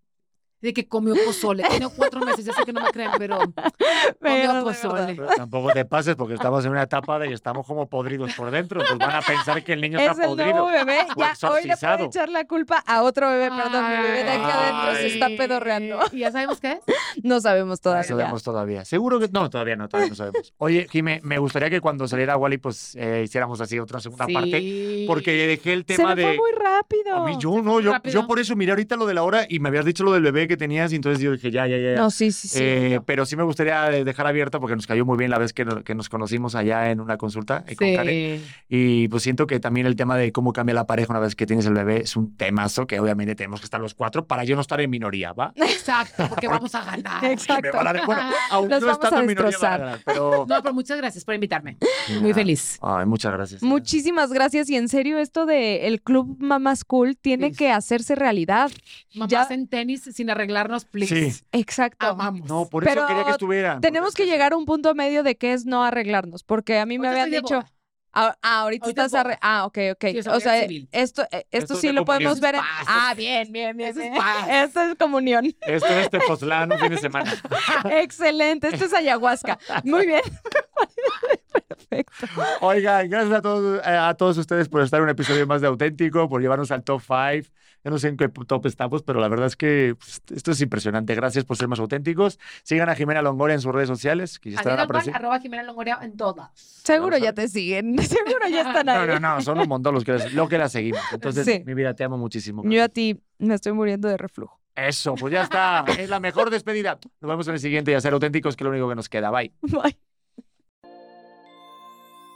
Speaker 2: De que comió pozole. Tiene cuatro meses, ya sé que no me creen, pero comió pozole.
Speaker 1: Pero tampoco te pases porque estamos en una etapa de y estamos como podridos por dentro, pues van a pensar que el niño
Speaker 3: Es
Speaker 1: está
Speaker 3: el nuevo
Speaker 1: podrido.
Speaker 3: bebé.
Speaker 1: o
Speaker 3: Ya, hoy le puede echar la culpa a otro bebé. Perdón, mi bebé de aquí adentro se está
Speaker 2: Ay.
Speaker 3: pedorreando.
Speaker 2: ¿Y ya sabemos qué es?
Speaker 3: No sabemos
Speaker 1: No
Speaker 3: todavía.
Speaker 1: sabemos todavía. Seguro que no, todavía no, todavía no sabemos. Oye, Jime, me gustaría que cuando saliera Wally, pues eh, hiciéramos así otra segunda parte,
Speaker 2: Sí.
Speaker 1: porque dejé el
Speaker 3: Se
Speaker 1: tema
Speaker 3: me fue
Speaker 1: de.
Speaker 3: muy rápido.
Speaker 1: A mí, yo no, yo,
Speaker 2: Rápido.
Speaker 1: yo por eso miré ahorita lo de la hora y me habías dicho lo del bebé que tenías y entonces yo dije, ya, ya, ya.
Speaker 3: No, sí, sí, sí.
Speaker 1: Eh, pero sí me gustaría dejar abierta porque nos cayó muy bien la vez que, no- que nos conocimos allá en una consulta eh, con Karen.
Speaker 2: Sí.
Speaker 1: Y pues siento que también el tema de cómo cambia la pareja una vez que tienes el bebé es un temazo que obviamente tenemos que estar los cuatro para yo no estar en minoría, ¿va?
Speaker 2: Exacto, porque vamos a ganar.
Speaker 3: Exacto.
Speaker 1: Me van a de- bueno, aún no
Speaker 3: vamos
Speaker 1: estando
Speaker 3: a
Speaker 1: en minoría ganar, pero...
Speaker 2: No, pero muchas gracias por invitarme. Muy feliz.
Speaker 1: Ay, muchas gracias.
Speaker 3: Muchísimas gracias. Y en serio, esto de el Club Mamás Cool tiene
Speaker 2: Sí.
Speaker 3: que hacerse realidad.
Speaker 2: Mamás
Speaker 3: Ya-
Speaker 2: en tenis sin arreglarnos, please.
Speaker 1: Sí.
Speaker 3: Exacto.
Speaker 2: Amamos.
Speaker 1: No, por eso
Speaker 3: Pero
Speaker 1: quería que estuvieran.
Speaker 3: Tenemos que llegar a un punto medio de que es no arreglarnos, porque a mí me habían dicho, ah, ah, ahorita, estás arre- ah, ok, ok.
Speaker 2: Sí,
Speaker 3: o sea,
Speaker 2: obediencia civil.
Speaker 3: esto, eh, esto
Speaker 1: Esto es
Speaker 3: sí lo podemos ver. en- Ah, bien, bien, bien.
Speaker 2: eso es paz.
Speaker 3: Esto es comunión.
Speaker 1: Esto es Tepoztlán un fin de semana.
Speaker 3: Excelente. Esto es ayahuasca. Muy bien. Perfecto.
Speaker 1: Oigan, gracias a todos, eh, a todos ustedes por estar en un episodio más de Auténtico, por llevarnos al top 5. Yo no sé en qué top estamos, pero la verdad es que pues, esto es impresionante. Gracias por ser más auténticos. Sigan a Jimena Longoria en sus redes sociales, que ya estarán
Speaker 2: arroba Jimena Longoria en todas.
Speaker 3: Seguro ya te siguen. Seguro ya están ahí.
Speaker 1: No, no, no, son un montón los que, las- lo que la seguimos. Entonces,
Speaker 3: Sí.
Speaker 1: mi vida, te amo muchísimo.
Speaker 3: Yo a ti me estoy muriendo de reflujo.
Speaker 1: Eso, pues ya está. Es la mejor despedida. Nos vemos en el siguiente y a ser auténticos, que es lo único que nos queda. Bye.
Speaker 3: Bye.